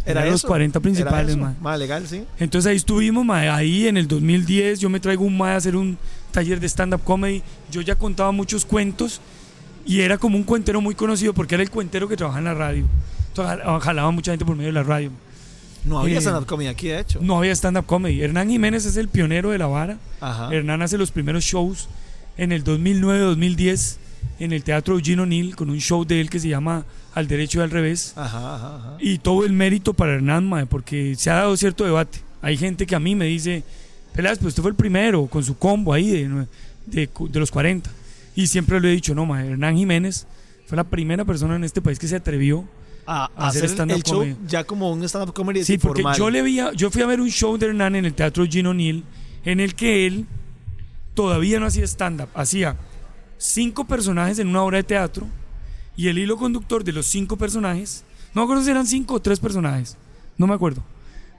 Era Era los eso, 40 era principales, mae. Mae, legal, sí. Entonces ahí estuvimos, mae. Ahí en el 2010 yo me traigo un mae a hacer un taller de stand-up comedy. Yo ya contaba muchos cuentos y era como un cuentero muy conocido porque era el cuentero que trabajaba en la radio. Entonces jal- jalaba mucha gente por medio de la radio. No había Eh, stand-up comedy aquí, de hecho. No había stand-up comedy. Hernán Jiménez es el pionero de la vara. Ajá. Hernán hace los primeros shows en el 2009-2010 en el Teatro Eugene O'Neill con un show de él que se llama Al Derecho y al Revés. Ajá, ajá, ajá. Y todo el mérito para Hernán, mae, porque se ha dado cierto debate. Hay gente que a mí me dice, Peláez, pues usted fue el primero con su combo ahí de, de, de los 40. Y siempre le he dicho, no, mae, Hernán Jiménez fue la primera persona en este país que se atrevió. A, a hacer hacer el- show comedy. ya como un stand-up comedy Sí, porque formal. yo le vi a- yo fui a ver un show de Hernán en el Teatro Eugene O'Neill en el que él todavía no hacía stand-up, hacía cinco personajes en una obra de teatro y el hilo conductor de los cinco personajes, no me acuerdo si eran cinco o tres personajes, no me acuerdo,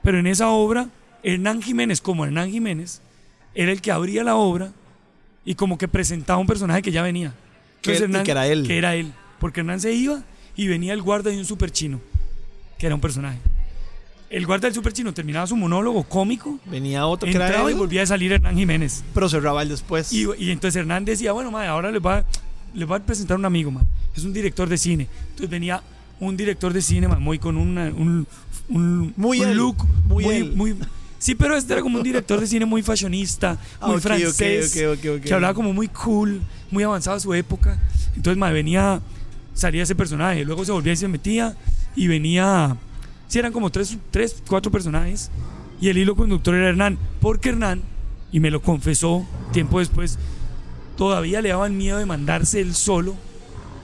pero en esa obra, Hernán Jiménez, como Hernán Jiménez, era el que abría la obra y como que presentaba un personaje que ya venía. Que- era él. Que era él, porque Hernán se iba y venía el guarda de un super chino, que era un personaje. El guarda del super chino terminaba su monólogo cómico, Venía otro que era y volvía a salir Hernán Jiménez. pero cerraba el después. Y, y entonces Hernán decía, bueno, madre, ahora les va, les va a presentar un amigo, ma. es un director de cine. Entonces venía un director de cine, ma, muy con una- un, un, Muy un él, look muy muy, él. muy- Sí, pero este era como un director de cine muy fashionista, Ah, muy francés, que hablaba como muy cool, muy avanzado a su época. Entonces, ma, venía, salía ese personaje, luego se volvía y se metía, y venía, eran como tres, tres, cuatro personajes, y el hilo conductor era Hernán, porque Hernán, y me lo confesó tiempo después, todavía le daban miedo de mandarse él solo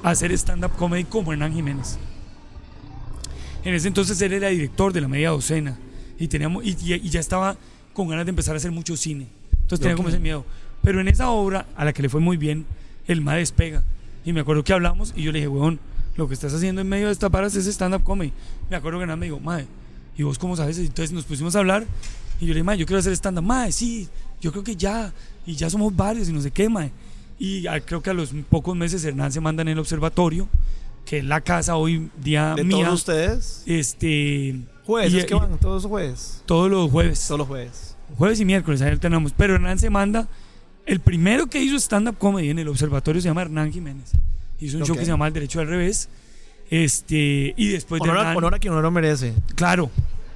a hacer stand-up comedy como Hernán Jiménez. En ese entonces él era director de la media docena y, teníamos, y, y- ya estaba con ganas de empezar a hacer mucho cine. Entonces tenía Ok. como ese miedo. Pero en esa obra, a la que le fue muy bien, el MA despega. Y me acuerdo que hablamos y yo le dije, weón, lo que estás haciendo en medio de estas paras es stand-up comedy. Me acuerdo que Hernán me dijo, madre, ¿y vos cómo sabes? Entonces nos pusimos a hablar y yo le dije, madre, yo quiero hacer stand-up. Madre, sí, yo creo que ya, y ya somos varios y no sé qué, madre. Y creo que a los pocos meses Hernán se manda en el observatorio, que es la casa hoy día de mía. todos ustedes. Este. Jueves, y- es que van todos los jueves. Todos los jueves. Todos los jueves. Jueves y miércoles, ahí alternamos. Pero Hernán se manda. El primero que hizo stand-up comedy en el observatorio se llama Hernán Jiménez. Hizo un show que se llama El Derecho al Revés. Este, y después Honor de Hernán, honor a quien honor lo merece. claro,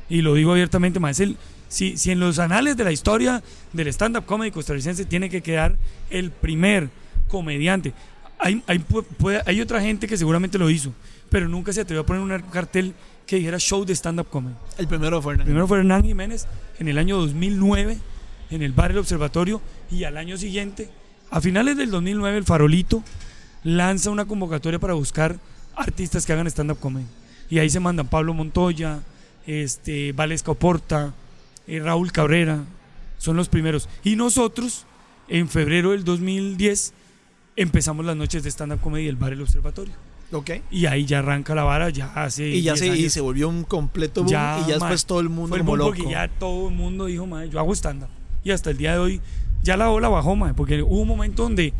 y lo digo abiertamente, más el, si, si en los anales de la historia del stand-up comedy costarricense tiene que quedar el primer comediante. Hay, hay, puede- hay otra gente que seguramente lo hizo, pero nunca se atrevió a poner un cartel que dijera show de stand-up comedy. El primero fue Hernán. Primero fue Hernán Jiménez en el año 2009 en el bar El Observatorio y al año siguiente, a finales del 2009, el Farolito lanza una convocatoria para buscar artistas que hagan stand-up comedy. Y ahí se mandan Pablo Montoya, este, Valesca Oporta, eh, Raúl Cabrera, son los primeros. Y nosotros, en febrero del 2010, empezamos las noches de stand-up comedy del bar El Observatorio. Ok. Y ahí ya arranca la vara, ya hace. Y ya 10 se, y años. se volvió un completo boom. Ya, y ya después todo el mundo Fue el como boom loco. porque ya todo el mundo dijo, mae, yo hago stand-up. Y hasta el día de hoy, ya la ola bajó, mae, porque hubo un momento donde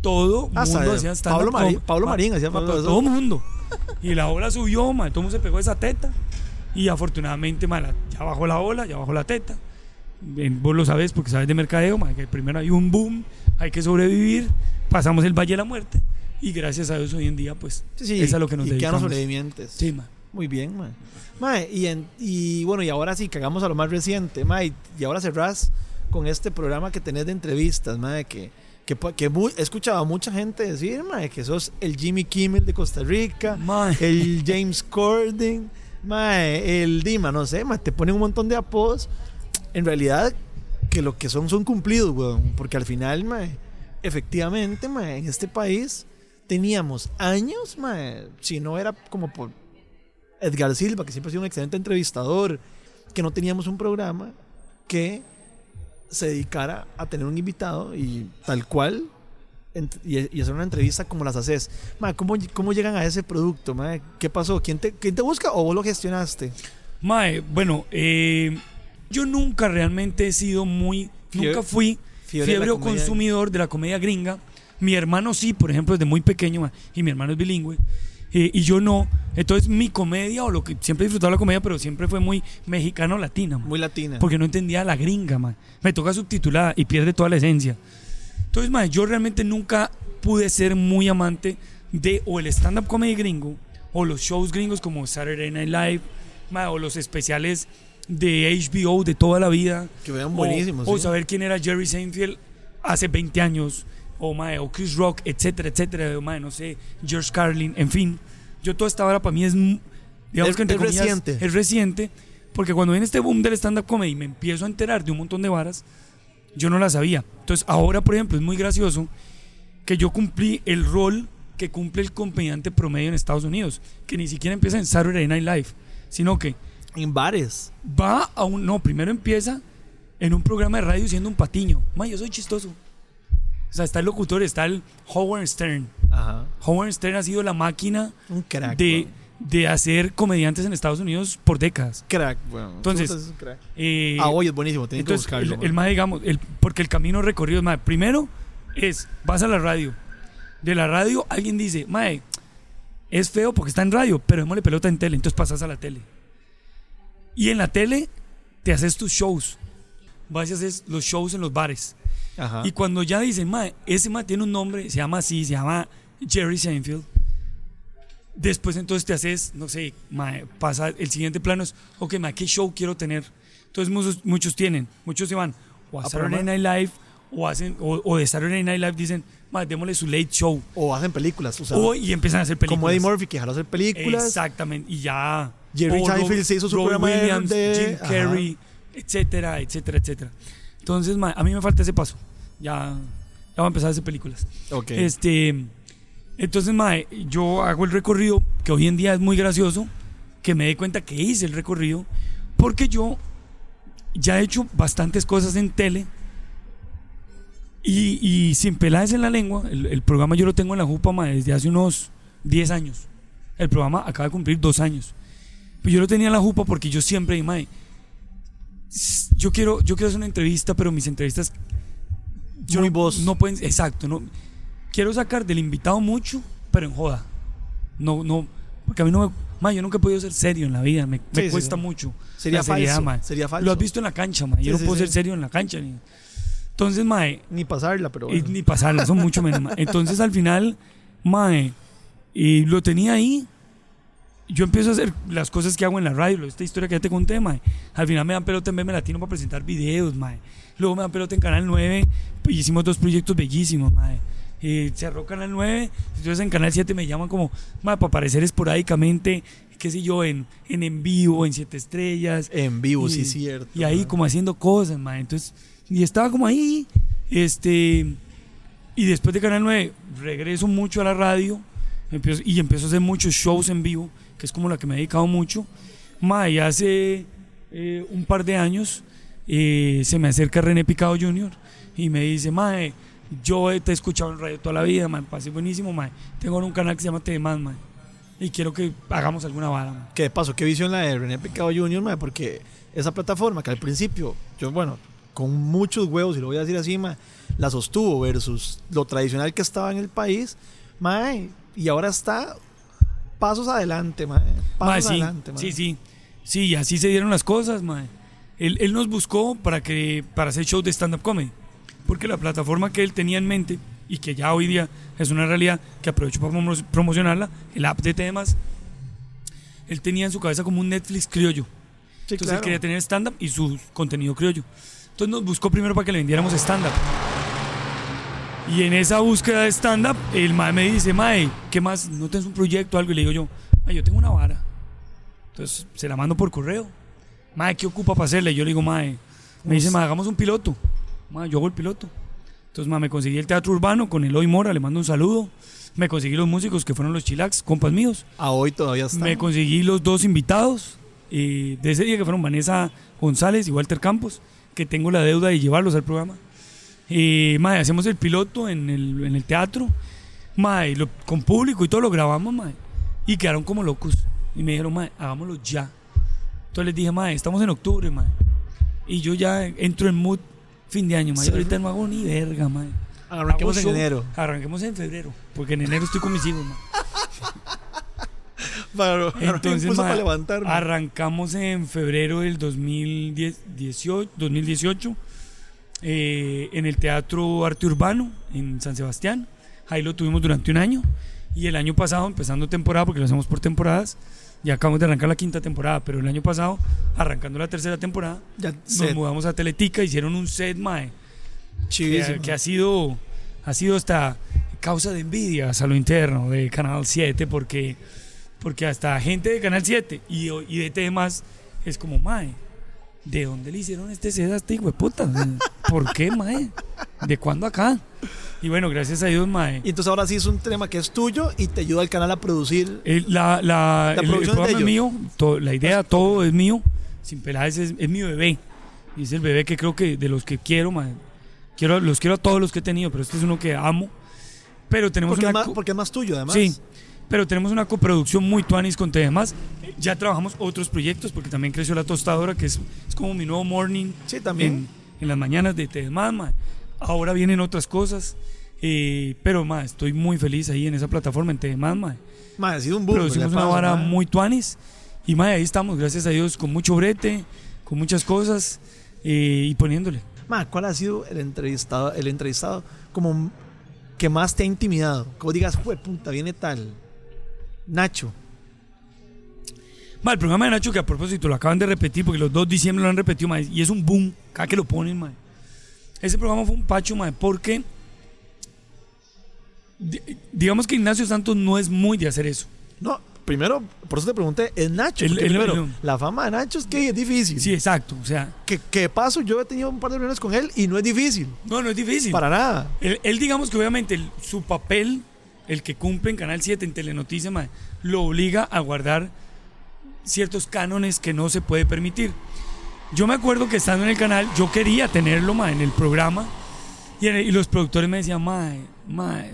todo Hasta mundo hacía stand-up. Pablo Marín- Pablo ma- Marín hacía ma- todo mundo. Y la ola subió, mae, todo el mundo se pegó esa teta. Y afortunadamente, la- ya bajó la ola, ya bajó la teta. Vos lo sabes porque sabes de mercadeo, mae, que primero hay un boom, hay que sobrevivir, pasamos el Valle de la Muerte. Y gracias a Dios hoy en día, pues, Sí, sí, es a lo que nos y dedicamos. sobrevivientes. Sí, mae. Muy bien, mae. Mae, y, en- y bueno, y ahora sí, cagamos a lo más reciente, mae. Y ahora cerrás con este programa que tenés de entrevistas, mae, que, que, que mu- he escuchado a mucha gente decir, mae, que sos el Jimmy Kimmel de Costa Rica, Mae. el James Corden, mae, el Dima, no sé, mae, te ponen un montón de apodos. En realidad, que lo que son son cumplidos, weón. Porque al final, mae, efectivamente, mae, en este país teníamos años, mae, si no era como por Edgar Silva, que siempre ha sido un excelente entrevistador, que no teníamos un programa que se dedicara a tener un invitado y tal cual y, hacer una entrevista como las haces. Ma, ¿cómo, ¿Cómo llegan a ese producto? ma? ¿Qué pasó? ¿Quién te, ¿Quién te busca o vos lo gestionaste? Mae, bueno, eh, yo nunca realmente he sido muy, Fiebre- nunca fui fiebre fiebre, o consumidor de la comedia gringa. Mi hermano sí, por ejemplo, desde muy pequeño, mae, y mi hermano es bilingüe, eh, y yo no. Entonces mi comedia, o lo que siempre he disfrutado la comedia, pero siempre fue muy mexicano-latina, Muy latina. porque no entendía la gringa, mae. me toca subtitulada y pierde toda la esencia. Entonces, mae, yo realmente nunca pude ser muy amante de o el stand-up comedy gringo o los shows gringos como Saturday Night Live mae, o los especiales de HBO de toda la vida. Que vean O- buenísimos. O, sí. saber quién era Jerry Seinfeld hace 20 años. O, mae, o Chris Rock, etcétera, etcétera. O, mae, no sé, George Carlin, en fin. Yo toda esta hora para mí es, digamos Es- que entre es comillas, reciente. Es reciente. Porque cuando viene este boom del stand-up comedy y me empiezo a enterar de un montón de varas, yo no la sabía. Entonces ahora, por ejemplo, es muy gracioso que yo cumplí el rol que cumple el comediante promedio en Estados Unidos, que ni siquiera empieza en Saturday Night Live, sino que En bares. va a un... No, primero empieza en un programa de radio siendo un patiño. Ma, yo soy chistoso. O sea, está el locutor, está el Howard Stern. Ajá. Howard Stern ha sido la máquina Un crack. de, de hacer comediantes en Estados Unidos por décadas. Crack, bueno. Entonces, es un crack. Eh, Ah, hoy es buenísimo. Que entonces, buscarlo. el, el mae, digamos, el, porque el camino recorrido es, mae, primero es, vas a la radio. De la radio alguien dice, mae, es feo porque está en radio, pero démosle pelota en tele, entonces pasas a la tele. Y en la tele te haces tus shows. Vas y haces los shows en los bares. Ajá. Y cuando ya dicen, mae, ese mae tiene un nombre, se llama así, se llama Jerry Seinfeld. Después entonces te haces, no sé, mae, pasa, el siguiente plano es, ok, mae, ¿qué show quiero tener? Entonces muchos, muchos tienen, muchos se van o a A Saturday. Night Live o hacen, o, o de Saturday Night Live dicen, mae, démosle su late show. O hacen películas. O sea, O, y empiezan a hacer películas. como Eddie Murphy, que jaló hacer películas. Exactamente, y ya. Jerry Seinfeld se hizo su programa Williams, de- Jim ajá. Carrey, etcétera, etcétera, etcétera. Entonces, mae, a mí me falta ese paso. Ya, ya voy a empezar a hacer películas. Ok. Este, entonces, mae, yo hago el recorrido, que hoy en día es muy gracioso, que me dé cuenta que hice el recorrido, porque yo ya he hecho bastantes cosas en tele y, y sin peladas en la lengua, el, el programa yo lo tengo en la Jupa mae, desde hace unos 10 años. El programa acaba de cumplir dos años. Pero yo lo tenía en la Jupa porque yo siempre mae, yo quiero, yo quiero hacer una entrevista, pero mis entrevistas yo Muy no, vos. no pueden, exacto, no quiero sacar del invitado mucho, pero en joda. No, no, porque a mí no me, mae, yo nunca he podido ser serio en la vida, me, me Sí, sí, cuesta sí. mucho. Sería seriedad, falso. mae. Sería falso. Lo has visto en la cancha, mae. Yo Sí, no puedo ser serio en la cancha. Ni... Entonces, mae, Ni pasarla, pero y bueno. ni pasarla, son mucho menos. mae. Entonces, al final, mae, y lo tenía ahí. Yo empiezo a hacer las cosas que hago en la radio, esta historia que ya te conté, mae. Al final me dan pelota en BM Latino para presentar videos, mae. Luego me dan pelota en Canal 9 y hicimos dos proyectos bellísimos, mae. Eh, cerró Canal 9, entonces en Canal 7 me llaman como, mae, para aparecer esporádicamente, qué sé yo, en, en en vivo, en Siete Estrellas. En vivo, Y- sí, cierto. Y ahí como haciendo cosas, mae. Entonces Y estaba como ahí, este, y después de Canal 9 regreso mucho a la radio empiezo, y empiezo a hacer muchos shows en vivo, que es como la que me he dedicado mucho. Ma, hace eh, un par de años eh, se me acerca René Picado Jr. y me dice, Mae, yo te he escuchado en radio toda la vida, mae, pasé buenísimo, mae. Tengo un canal que se llama Temas, mae. Y quiero que hagamos alguna vara, mae. ¿Qué pasó? ¿Qué visión la de René Picado Jr., mae? Porque esa plataforma que al principio, yo, bueno, con muchos huevos, y lo voy a decir así, mae, la sostuvo versus lo tradicional que estaba en el país, mae, y ahora está pasos adelante, mae. Pasos Mae, sí, adelante, mae. sí, sí. Sí, y así se dieron las cosas, mae. Él, él nos buscó para, que, para hacer shows de stand-up comedy. Porque la plataforma que él tenía en mente y que ya hoy día es una realidad que aprovecho para promo- promocionarla, el app de temas, él tenía en su cabeza como un Netflix criollo. Sí, Entonces claro. él quería tener stand-up y su contenido criollo. Entonces nos buscó primero para que le vendiéramos stand-up. Y en esa búsqueda de stand-up, el mae me dice, mae, ¿qué más? ¿No tienes un proyecto o algo? Y le digo yo, "Mae, yo tengo una vara. Entonces se la mando por correo. Mae, ¿qué ocupa para hacerle? Yo le digo, mae, me dice, mae, hagamos un piloto. Mae, yo hago el piloto. Entonces, mae, me conseguí el teatro urbano con Eloy Mora, le mando un saludo. Me conseguí los músicos que fueron los chilax, compas míos. A hoy todavía está. Me conseguí los dos invitados eh, de ese día que fueron Vanessa González y Walter Campos, que tengo la deuda de llevarlos al programa. Eh, mae, hacemos el piloto en el, en el teatro, mae, lo- con público y todo lo grabamos, mae, y quedaron como locos. Y me dijeron, mae, hagámoslo ya. Entonces les dije, mae, estamos en octubre, mae. Y yo ya entro en mood fin de año, mae. Sí. Ahorita no hago ni verga, mae. Arranquemos en enero. Arranquemos en febrero, porque en enero estoy con mis hijos. Para, Entonces, ma, para levantarme. arrancamos en febrero del 2018, 2018 eh, en el Teatro Arte Urbano en San Sebastián. Ahí lo tuvimos durante un año. Y el año pasado, empezando temporada, porque lo hacemos por temporadas, ya acabamos de arrancar la quinta temporada, pero el año pasado, arrancando la tercera temporada, ya nos se, mudamos a Teletica, hicieron un set, mae, que, que ha sido ha sido hasta causa de envidias a lo interno de Canal 7 porque porque hasta gente de Canal 7 y, y de temas es como mae ¿de dónde le hicieron este set a este hijo de puta? ¿por qué mae? ¿de cuándo acá? y bueno gracias a Dios mae Y entonces ahora sí es un tema que es tuyo y te ayuda el canal a producir. el, la, la, La el- el producción es programa es mío la idea todo es mío sin Peláez es, es mi bebé y es el bebé que creo que de los que quiero mae. quiero los quiero a todos los que he tenido pero este es uno que amo pero tenemos Porque es, una más, co- porque es más tuyo, además. Sí, pero tenemos una coproducción muy tuanis con Temas. Ya trabajamos otros proyectos porque también creció La Tostadora, que es, es como mi nuevo morning Sí, también. en, en las mañanas de Temas. ma. Ahora vienen otras cosas, eh, pero ma, estoy muy feliz ahí en esa plataforma, en Temas. ma. Ma, ha sido un boom. Producimos una vara ma. muy tuanis y ma, ahí estamos, gracias a Dios, con mucho brete, con muchas cosas eh, y poniéndole. Ma, ¿cuál ha sido el entrevistado, el entrevistado como que más te ha intimidado? Vos digas, jue puta, viene tal. Nacho. Ma, el programa de Nacho, que a propósito lo acaban de repetir, porque los dos diciembre lo han repetido, ma, y es un boom, cada que lo ponen, ma. Ese programa fue un pacho, ma, porque di- digamos que Ignacio Santos no es muy de hacer eso. No, primero, por eso te pregunté, es Nacho. El- primero, el- la fama de Nacho es que es difícil. Sí, exacto. O sea, Que, que de paso, yo he tenido un par de reuniones con él y no es difícil. no, no es difícil. Para nada. Él, él, digamos que obviamente el- su papel, el que cumple en Canal 7, en Telenoticias, ma, lo obliga a guardar ciertos cánones que no se puede permitir. Yo me acuerdo que estando en el canal, yo quería tenerlo ma, en el programa y, en el- y los productores me decían, mae, mae,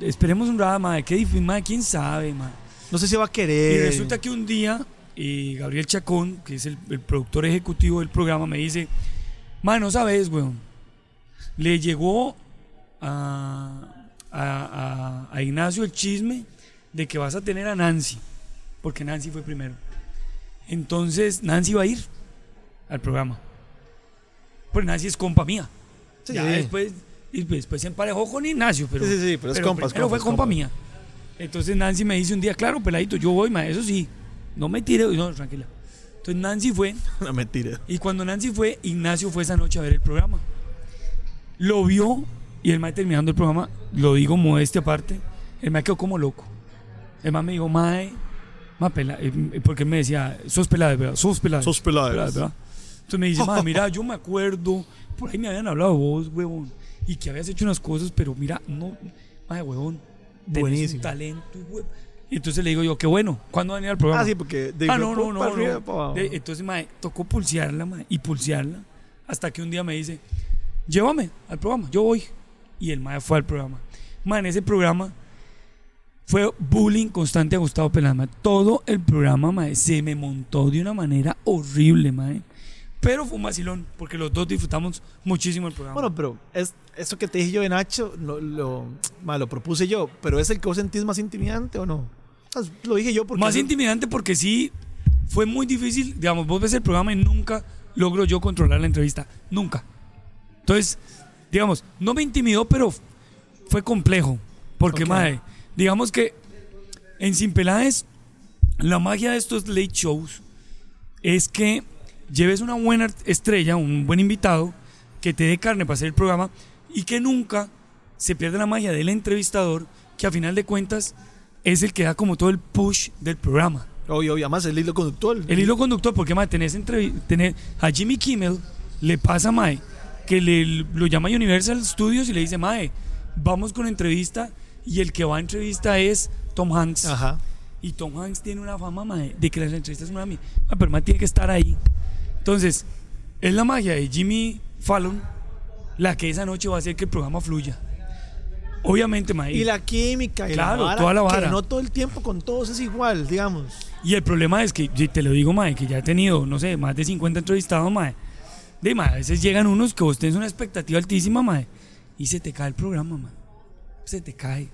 esperemos un rato, mae, qué difícil, mae, quién sabe, mae. No sé si va a Y querer. resulta que un día, eh, Gabriel Chacón, que es el, el productor ejecutivo del programa, me dice, ma, no sabes, weón. Le llegó a, a- a- a Ignacio el chisme de que vas a tener a Nancy, porque Nancy fue primero. Entonces, Nancy va a ir al programa. Pues Nancy es compa mía. Sí, ya sí. después, y después se emparejó con Ignacio, pero, Sí, sí, sí, pero es compas, primero fue compa compas. mía. Entonces Nancy me dice un día, claro, peladito, yo voy, ma, eso sí, no me tire, no, tranquila. Entonces Nancy fue, No, mentira. y cuando Nancy fue, Ignacio fue esa noche a ver el programa. Lo vio, y el mae terminando el programa, lo digo modestia aparte, el mae quedó como loco. El mae me dijo, mae, ma, pela, eh, porque él me decía, sos pelada, ¿verdad? Sos pelada. Sos pelada, ¿verdad? Entonces me dice, madre, mira, yo me acuerdo, por ahí me habían hablado vos, huevón, y que habías hecho unas cosas, pero mira, no, madre, huevón, tenés Buenísimo. un talento, huevón. Y entonces le digo yo, qué bueno, ¿cuándo va a venir al programa? Ah, sí, porque de Ah, no, no, no. arriba, no. De- entonces, mae, tocó pulsearla, mae, y pulsearla, hasta que un día me dice, llévame al programa, yo voy. Y el mae fue al programa. Mae, en ese programa fue bullying constante a Gustavo Peláez, mae. Todo el programa, mae, se me montó de una manera horrible, mae. Pero fue un vacilón, porque los dos disfrutamos muchísimo el programa. Bueno, pero es, eso que te dije yo de Nacho, lo, lo, ma, lo propuse yo, pero ¿es el que vos sentís más intimidante o no? Sea, lo dije yo porque... Más eso- intimidante porque sí fue muy difícil. Digamos, vos ves el programa y nunca logro yo controlar la entrevista. Nunca. Entonces, digamos, no me intimidó, pero fue complejo. Porque, mae, digamos que en Sin Peláez, la magia de estos late shows es que lleves una buena estrella, un buen invitado, que te dé carne para hacer el programa y que nunca se pierda la magia del entrevistador, que a final de cuentas es el que da como todo el push del programa. Obvio, obvio, además el hilo conductor. El hilo conductor, porque mae, tenés, tenés a Jimmy Kimmel, le pasa mae, que le, lo llama Universal Studios y le dice, mae, vamos con entrevista y el que va a entrevista es Tom Hanks. Ajá. Y Tom Hanks tiene una fama mae, de que las entrevistas son a mí. Mae, pero mae tiene que estar ahí. Entonces, es la magia de Jimmy Fallon la que esa noche va a hacer que el programa fluya. Obviamente, mae. Y la química y Claro, la vara, toda la vara. Que no todo el tiempo con todos es igual, digamos. Y el problema es que, te lo digo, mae, que ya he tenido, no sé, más de 50 entrevistados, mae. De, mae, a veces llegan unos que vos tenés una expectativa altísima, mae, y se te cae el programa, mae. Se te cae.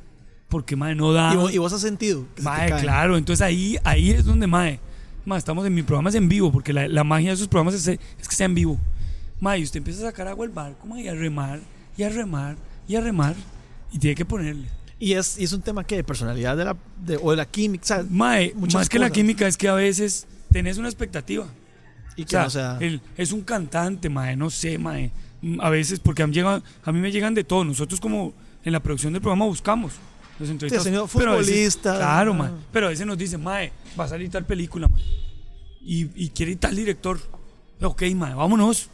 Porque, mae, no da. y, vos, y vos has sentido. se cae. claro, entonces ahí, ahí es donde, mae, mae, estamos en mi programa es en vivo, porque la, la magia de esos programas es, es que sea en vivo. Mae, y usted empieza a sacar agua del barco, mae, y a remar, y a remar, y a remar, y tiene que ponerle. Y es, y es un tema que de personalidad de la, de- o de la química. O sea, Mae, Muchas más que la química es que a veces tenés una expectativa. Y O sea, él es un cantante, mae, no sé, mae. Mm, A veces, porque a mí, llegan- a mí me llegan de todo. Nosotros como en la producción del programa buscamos los entrevistados. señor a veces- futbolista. claro, Ah. mae. Pero a veces nos dicen, mae, va a salir tal película, mae. Y, y quiere ir tal director. Ok, mae, vámonos.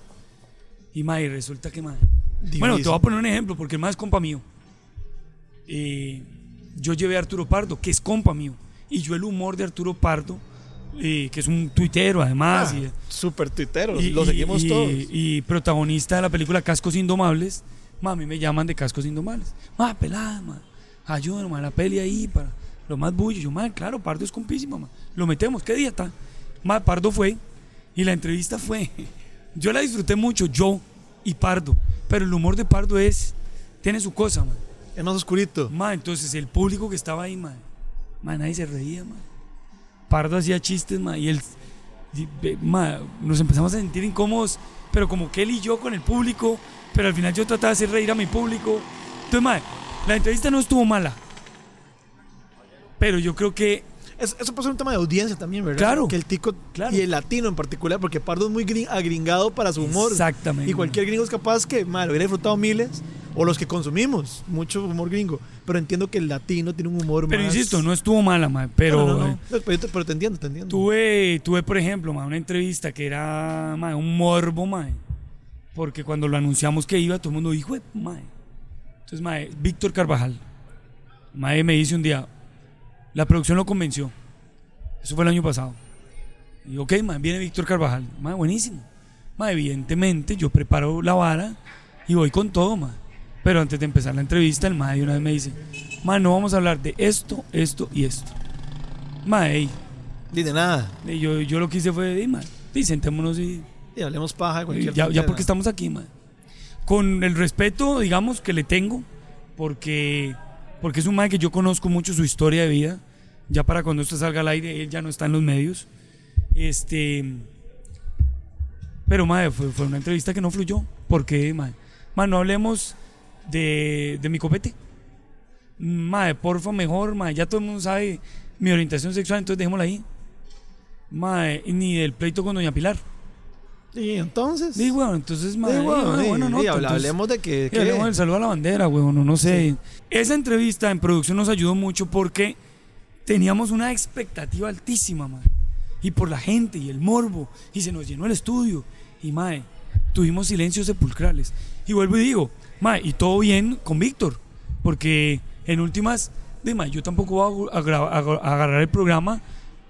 Y mae, resulta que, mae. Bueno, te voy a poner un ejemplo, porque el mae es compa mío. Eh, yo llevé a Arturo Pardo, que es compa mío. Y yo el humor de Arturo Pardo, eh, que es un tuitero además. Ah, y, Súper tuitero, y- lo y- seguimos y- todos. Y protagonista de la película Cascos Indomables. Ma, a mí me llaman de Cascos Indomables. Ma, pelada, ma. Ayúdanos, ma, la peli ahí para lo más bullo. Yo, ma, claro, Pardo es compísimo, ma. Lo metemos, ¿qué día está? Ma, Pardo fue. Y la entrevista fue. Yo la disfruté mucho, yo y Pardo. Pero el humor de Pardo es. Tiene su cosa, ma. Es más oscurito. Ma, entonces el público que estaba ahí, ma, ma, nadie se reía, ma. Pardo hacía chistes, ma, y él, ma, nos empezamos a sentir incómodos, pero como que él y yo con el público, pero al final yo trataba de hacer reír a mi público. Entonces, ma, la entrevista no estuvo mala, pero yo creo que, Es- eso puede ser un tema de audiencia también, ¿verdad? Claro. Que el tico Claro. y el latino en particular, porque Pardo es muy gring- agringado para su humor. exactamente, Y cualquier gringo es capaz que, mal, hubiera disfrutado miles, o los que consumimos, mucho humor gringo. Pero entiendo que el latino tiene un humor pero más. insisto, no estuvo mala, ma, pero... No, no, no. eh, pero, yo te- pero te entiendo, te entiendo. Tuve, tuve, por ejemplo, ma, una entrevista que era ma, un morbo, ma, porque cuando lo anunciamos que iba, todo el mundo dijo, ma. Entonces, ma, Víctor Carvajal, ma, me dice un día, la producción lo convenció. Eso fue el año pasado. Y ok, ma, viene Víctor Carvajal, ma, buenísimo. Ma, evidentemente, yo preparo la vara y voy con todo, ma. Pero antes de empezar la entrevista, el ma de una vez me dice, ma, no vamos a hablar de esto, esto y esto. Ma, ey, Ni de nada. y yo, yo lo que hice fue, "Ey, man, y sentémonos y, Y hablemos paja de cualquier ya, ya porque estamos aquí, man. Con el respeto, digamos, que le tengo, porque, porque es un man que yo conozco mucho su historia de vida. Ya para cuando esto salga al aire, él ya no está en los medios. Este. Pero, madre, fue, fue una entrevista que no fluyó. ¿Por qué, madre? Madre, no hablemos de, de mi copete. Madre, porfa, mejor, madre. Ya todo el mundo sabe mi orientación sexual, entonces dejémosla ahí. Madre, ni del pleito con Doña Pilar. Y entonces. Sí, bueno, entonces, Sí, madre, bueno, bueno, sí, bueno, sí, no, entonces- hablemos de que. que- hablemos del saludo a la bandera, weón, no, no sé. Esa entrevista en producción nos ayudó mucho porque teníamos una expectativa altísima, man. y por la gente y el morbo y se nos llenó el estudio y mae, tuvimos silencios sepulcrales. Y vuelvo y digo, mae, y todo bien con Víctor, porque en últimas, de mae, yo tampoco voy a, gra- a- a agarrar el programa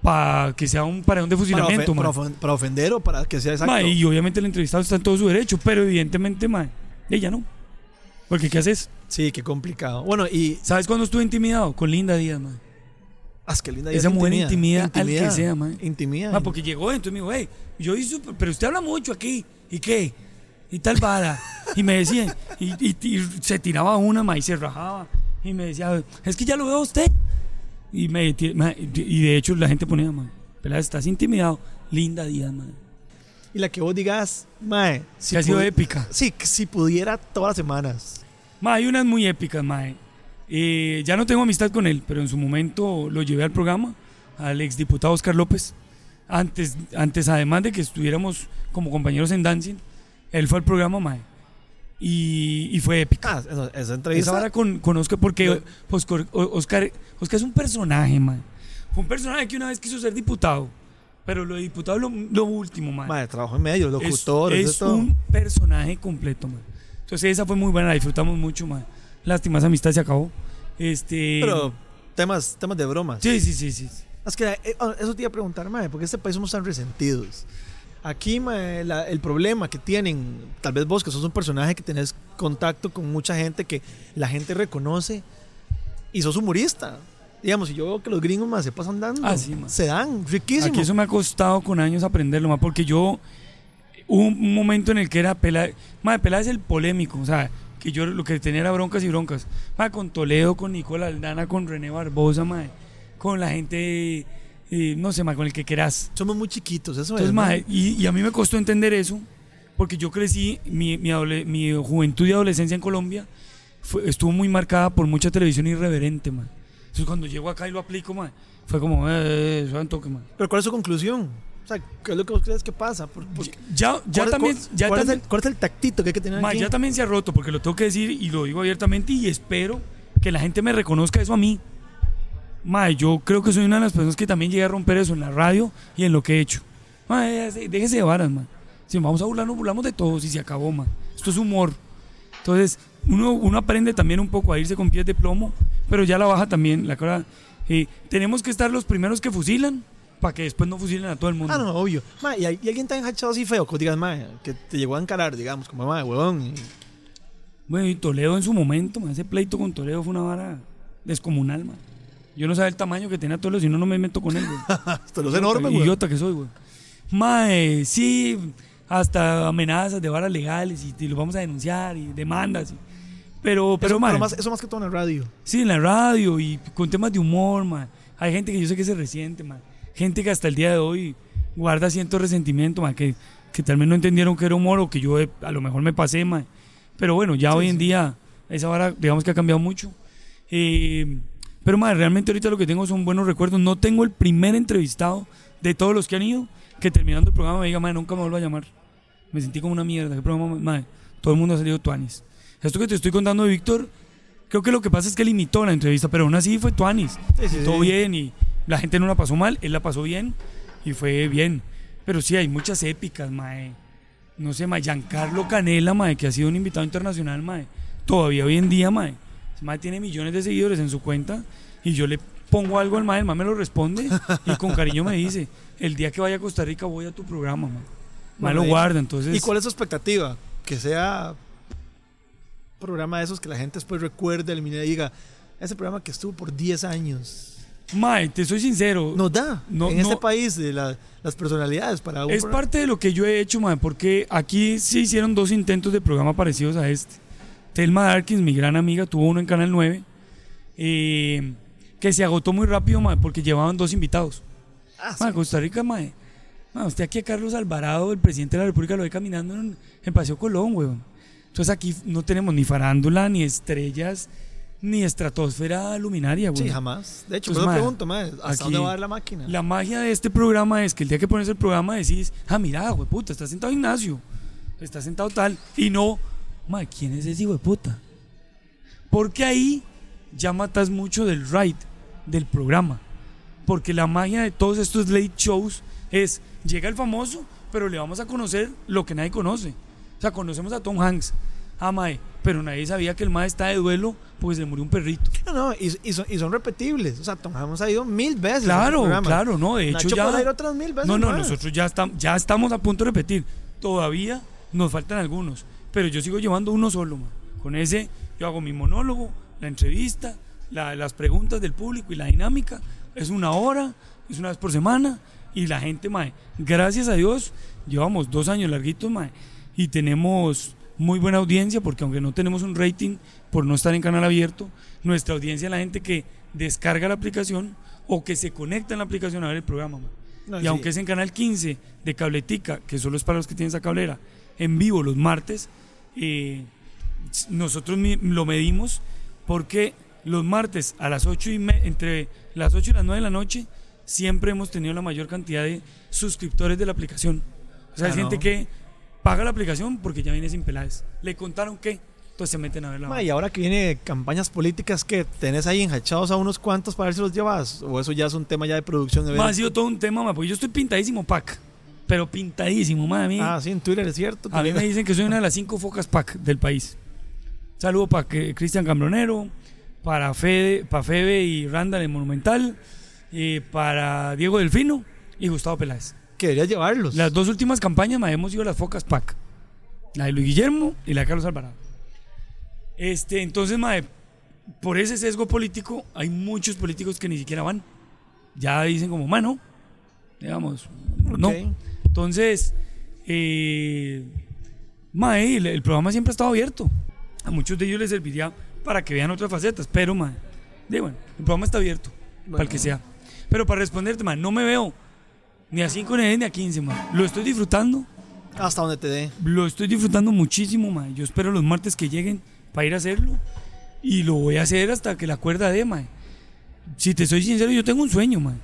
para que sea un paredón de fusilamiento, para ofen- para ofender o para que sea exacto. Mae, y obviamente el entrevistado está en todo su derecho, pero evidentemente, mae, ella no. Porque ¿qué haces? Sí, qué complicado. Bueno, y. ¿Sabes cuándo estuve intimidado? Con Linda Díaz, mae. Ah, es que linda Esa ella mujer intimida al que sea, mae. Intimida. Porque llegó, entonces me dijo, hey, yo hice, pero usted habla mucho aquí, ¿y qué? Y tal vara. Y me decían, y, y- y se tiraba una, ma, y se rajaba. Y me decía, es que ya lo veo a usted. Y, me, y de hecho la gente ponía, ma, pelada, estás intimidado. Linda Díaz, ma. Y la que vos digas, mae. Que ha sido épica. Sí, si pudiera todas las semanas. Ma, hay unas muy épicas, ma. Eh, ya no tengo amistad con él, pero en su momento lo llevé al programa, al exdiputado Oscar López. Antes, antes además de que estuviéramos como compañeros en Dancing, él fue al programa, ma. Y, y fue épica. Ah, esa, esa Esa entrevista. vara con, con Oscar, porque Yo- Oscar, Oscar, Oscar es un personaje, ma. Fue un personaje que una vez quiso ser diputado, pero lo de diputado es lo, lo último, ma. Mae, trabajo en medio, Es- locutor, es, de todo. un personaje completo, man. Entonces esa fue muy buena, la disfrutamos mucho, man. Lástima, esa amistad se acabó. Este. Pero temas, temas de bromas. Sí, sí, sí, sí. Es que eh, oh, eso te iba a preguntar, mae, porque este país somos tan resentidos. Aquí, mae, la- el problema que tienen, tal vez vos que sos un personaje que tenés contacto con mucha gente que la gente reconoce y sos humorista. Digamos, si yo veo que los gringos más se pasan dando, Ah, sí, se dan, riquísimo. Aquí eso me ha costado con años aprenderlo, más porque yo hubo un momento en el que era Pelá. Más Pelá es el polémico, o sea, que yo lo que tenía era broncas y broncas. Ma, con Toledo, con Nicola Aldana, con René Barbosa, ma, con la gente, eh, no sé, ma, con el que querás. Somos muy chiquitos, eso Entonces, es. ma, y, y a mí me costó entender eso, porque yo crecí, mi, mi, mi juventud y adolescencia en Colombia fue- estuvo muy marcada por mucha televisión irreverente, ma. Entonces cuando llego acá y lo aplico, ma, fue como, eh, eh, un toque, ma. Pero ¿cuál es su conclusión? O sea, ¿qué es lo que vos crees que pasa? Por- por- Ya, ya ¿cuál- también, cuál- ya ¿cuál, también, es el, cuál es el tactito que hay que tener ma, aquí? ya también se ha roto, porque lo tengo que decir y lo digo abiertamente y espero que la gente me reconozca eso a mí. Ma, yo creo que soy una de las personas que también llega a romper eso en la radio y en lo que he hecho. Ma, déjese déjese de varas, ma. Si vamos a burlar, nos burlamos de todos y se acabó, ma. Esto es humor. Entonces, uno, uno aprende también un poco a irse con pies de plomo, pero ya la baja también. La cara, eh, tenemos que estar los primeros que fusilan para que después no fusilen a todo el mundo. Ah, no, obvio. Ma, y, y alguien tan hachado así feo que digas, ma, que te llegó a encarar, digamos, como, ma, huevón. y- Bueno, y Toledo en su momento, ma, ese pleito con Toledo fue una vara descomunal, ma. Yo no sabía el tamaño que tenía Toledo, si no, no me meto con él, güey. Esto lo es enorme, güey. Idiota que soy, güey. Mae, sí, hasta amenazas de varas legales y, y lo vamos a denunciar y demandas. y- pero, pero, eso, mae, pero más, eso más que todo en la radio. sí, en la radio y con temas de humor, mae. Hay gente que yo sé que se resiente, mae. Gente que hasta el día de hoy guarda cierto resentimiento, mae, que, que tal vez no entendieron que era humor o que yo eh, a lo mejor me pasé, mae. Pero bueno, ya Sí, hoy en sí. día esa vara, digamos que ha cambiado mucho. Eh, pero, mae, realmente ahorita lo que tengo son buenos recuerdos. No tengo el primer entrevistado de todos los que han ido que terminando el programa me diga, mae, nunca me vuelva a llamar. Me sentí como una mierda. ¿Qué programa, mae? Todo el mundo ha salido tuanis. Esto que te estoy contando de Víctor, creo que lo que pasa es que limitó la entrevista, pero aún así fue tuanis. Sí, sí, Todo sí. bien y la gente no la pasó mal, él la pasó bien y fue bien. Pero sí, hay muchas épicas, mae. No sé, mae, Giancarlo Canela, mae, que ha sido un invitado internacional, mae. Todavía hoy en día, mae. Ese mae tiene millones de seguidores en su cuenta y yo le pongo algo al mae, el mae me lo responde y con cariño me dice, el día que vaya a Costa Rica voy a tu programa, mae. Mae Bueno, lo guarda, entonces... ¿Y cuál es su expectativa? Que sea programa de esos que la gente después recuerde, elimine y diga, ese programa que estuvo por 10 años. Mae, te soy sincero. Nos da No, en no. este país de la- las personalidades para un Es programa. parte de lo que yo he hecho, mae, porque aquí se hicieron dos intentos de programa parecidos a este. Telma Darkins, mi gran amiga, tuvo uno en Canal 9, eh, que se agotó muy rápido, mae, porque llevaban dos invitados. Ah, sí. Mae, Costa Rica, mae. Mae, usted aquí a Carlos Alvarado, el presidente de la República, lo ve caminando en, en Paseo Colón, weón. Entonces aquí no tenemos ni farándula, ni estrellas, ni estratosfera luminaria, weón. Sí, jamás. De hecho, Pues, lo mae, pregunto, mae, ¿hasta aquí- dónde va a dar la máquina? La magia de este programa es que el día que pones el programa decís, ah, mira, güey, puta, está sentado Ignacio, está sentado tal, y no, ¿quién es ese hijo de puta? Porque ahí ya matas mucho del ride, del programa. Porque la magia de todos estos late shows Es, llega el famoso, pero le vamos a conocer lo que nadie conoce. O sea, conocemos a Tom Hanks, a Mae, pero nadie sabía que el Mae está de duelo porque se le murió un perrito. No, no, y, y son, y son repetibles. O sea, Tom Hanks ha ido mil veces. Claro, claro, no, de hecho Nacho ya... puede ir otras mil veces No, no, más. nosotros ya, estamos ya estamos a punto de repetir. Todavía nos faltan algunos, pero yo sigo llevando uno solo, ma. Con ese yo hago mi monólogo, la entrevista, la- las preguntas del público y la dinámica. Es una hora, es una vez por semana y la gente, mae, gracias a Dios, llevamos dos años larguitos, mae, y tenemos muy buena audiencia porque aunque no tenemos un rating por no estar en canal abierto, nuestra audiencia es la gente que descarga la aplicación o que se conecta en la aplicación a ver el programa. No, Y sí. aunque es en Canal 15 de Cabletica, que solo es para los que tienen esa cablera, en vivo los martes, eh, nosotros lo medimos porque los martes a las 8 y me- entre las 8 y las 9 de la noche siempre hemos tenido la mayor cantidad de suscriptores de la aplicación. O sea, Ah, hay gente no. que paga la aplicación porque ya viene sin pelades. Le contaron que, entonces se meten a ver la Ma, y ahora que viene campañas políticas, que tenés ahí enjachados a unos cuantos para ver si los llevas? ¿O eso ya es un tema ya de producción? De? Ma, ha sido todo un tema, ma, porque yo estoy pintadísimo, pack. Pero pintadísimo, ma, a mí. Ah, sí, en Twitter es cierto. A mí me dicen que soy una de las cinco focas pack del país. Saludo para Cristian Cambronero, para Fede, para Febe y Randall en Monumental, y para Diego Delfino y Gustavo Peláez. Que deberías llevarlos. Las dos últimas campañas ma, hemos ido a las focas pack. La de Luis Guillermo y la de Carlos Alvarado. Este, entonces, mae, por ese sesgo político, hay muchos políticos que ni siquiera van. Ya dicen como, mano, digamos, no. Entonces, eh, mae, el, el programa siempre ha estado abierto. A muchos de ellos les serviría para que vean otras facetas, pero, mae, de, bueno, el programa está abierto, para el que sea. Pero para responderte, mae, no me veo ni a 5 ni a 10 ni a 15, mae. Lo estoy disfrutando, Hasta donde te dé. lo estoy disfrutando muchísimo, mae. Yo espero los martes que lleguen para ir a hacerlo. Y lo voy a hacer hasta que la cuerda dé, mae. Si te soy sincero, yo tengo un sueño, mae.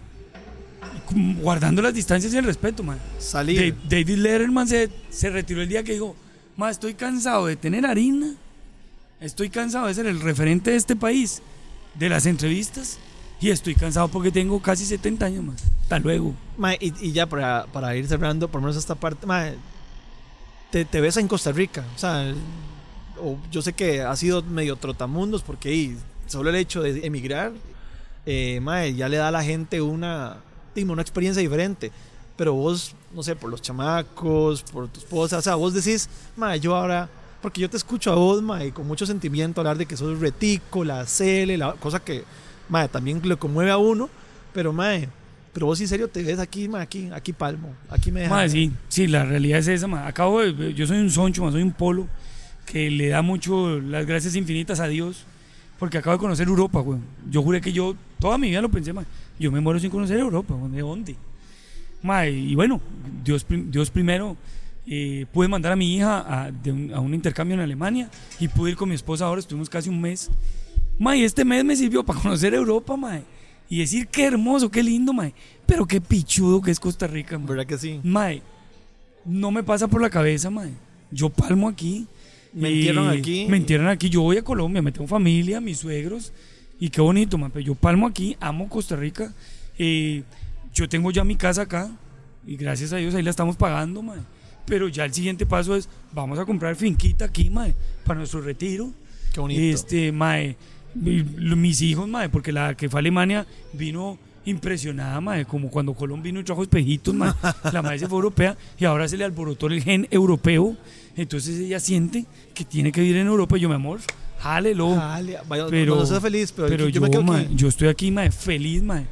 Guardando las distancias y el respeto, mae. Salir. Da- David Letterman se, se retiró el día que dijo, ma, estoy cansado de tener harina, estoy cansado de ser el referente de este país, de las entrevistas, y estoy cansado porque tengo casi 70 años más. Hasta luego. Ma, y, y ya para, para ir cerrando, por lo menos esta parte, ma, te, te ves en Costa Rica. O sea, o yo sé que ha sido medio trotamundos porque ahí, solo el hecho de emigrar, eh, ma, ya le da a la gente una, una experiencia diferente. Pero vos, no sé, por los chamacos, por tu esposa, o sea, vos decís, ma, yo ahora, porque yo te escucho a vos, ma, y con mucho sentimiento hablar de que sos retico, la cele, la cosa que, ma, también le conmueve a uno, pero, ma, pero vos en serio te ves aquí, ma, aquí, aquí palmo, aquí me dejas. Ma, sí, sí, la realidad es esa, ma. Acabo de, yo soy un soncho, ma, soy un polo que le da mucho las gracias infinitas a Dios porque acabo de conocer Europa, güey. Yo juré que yo, toda mi vida lo pensé, ma. Yo me muero sin conocer Europa. ¿de dónde? Ma, y bueno, Dios, Dios primero eh, pude mandar a mi hija a, de un, a un intercambio en Alemania y pude ir con mi esposa ahora, estuvimos casi un mes. Ma, y este mes me sirvió para conocer Europa, ma. Y decir qué hermoso, qué lindo, ma. Pero qué pichudo que es Costa Rica, ma. ¿Verdad que sí? Mae, no me pasa por la cabeza, mae. Yo palmo aquí. Me entierran aquí. Me entierran aquí. Yo voy a Colombia, me tengo familia, mis suegros. Y qué bonito. Pero yo palmo aquí, amo Costa Rica. Eh, yo tengo ya mi casa acá. Y gracias a Dios ahí la estamos pagando, mae. Pero ya el siguiente paso es, vamos a comprar finquita aquí, mae, para nuestro retiro. Qué bonito. Este, mae, mis hijos, mae, porque la que fue a Alemania vino impresionada, mae, como cuando Colón vino y trajo espejitos, mae. La madre se fue europea y ahora se le alborotó el gen europeo. Entonces ella siente que tiene que vivir en Europa. Y yo, mi amor, jálelo. Jale, vaya, pero, no, no feliz, pero, pero yo, yo, me quedo mae, aquí. yo estoy aquí, mae, feliz, mae.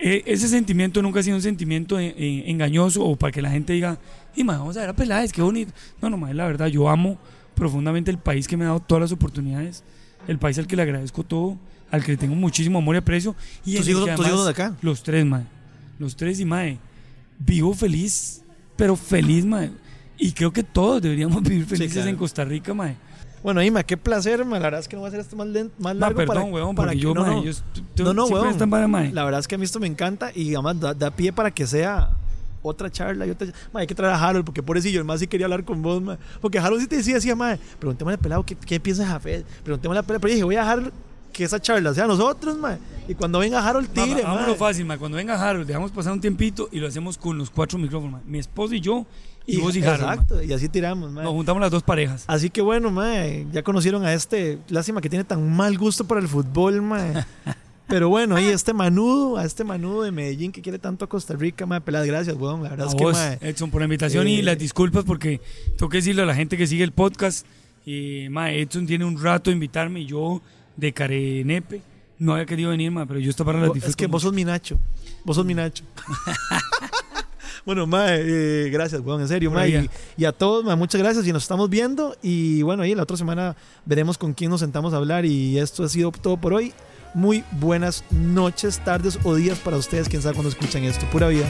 E- ese sentimiento nunca ha sido un sentimiento eh, eh, engañoso o para que la gente diga, y mae, vamos a ver a Peláez, qué bonito. No, no, mae, la verdad, yo amo profundamente el país que me ha dado todas las oportunidades, el país al que le agradezco todo, al que le tengo muchísimo amor y aprecio. Y ¿Tus en el hijos, que tus hijos además- de acá? Los tres, mae. Los tres y mae. Vivo feliz, pero feliz, mae. Y creo que todos deberíamos vivir felices claro. en Costa Rica, mae. Bueno, Ima, qué placer, ma, la verdad es que no va a ser esto más, lento, más Ma, largo perdón, para, weón, para que- yo, no, no. yo No, weón. para. La verdad es que a mí esto me encanta y además da, da pie para que sea otra charla y otra ma, hay que traer a Harold porque pobrecillo, el más sí quería hablar con vos, ma. porque Harold sí te decía, decía, ma, preguntémosle al pelado qué, qué piensa de Jafet, preguntémosle al pelado, pero dije, voy a dejar que esa charla sea nosotros, mae. Y cuando venga Harold, Ma, tire, ma, Vámonos mae. fácil, ma. Cuando venga Harold, dejamos pasar un tiempito y lo hacemos con los cuatro micrófonos, ma. Mi esposo y yo, y, vos y ma. Exacto, y así tiramos, mae. Nos juntamos las dos parejas. Así que bueno, mae, ya conocieron a este, lástima que tiene tan mal gusto para el fútbol, mae. Pero bueno, ahí este manudo, a este manudo de Medellín que quiere tanto a Costa Rica, mae, peladas gracias, weón. La verdad A es que, vos, mae, Edson, por la invitación eh, y las disculpas porque tengo que decirle a la gente que sigue el podcast. Y, ma, Edson tiene un rato de invitarme y yo de Carenepe no había querido venir, ma, pero yo esta para la disfruto. es que vos sos mi Nacho. Vos sos mi Nacho. bueno, mae, eh, gracias, weón, en serio, mae. Y, y a todos, mae, muchas gracias y nos estamos viendo. Y bueno, ahí la otra semana veremos con quién nos sentamos a hablar. Y esto ha sido todo por hoy. Muy buenas noches, tardes o días para ustedes, quién sabe cuándo escuchan esto. Pura vida.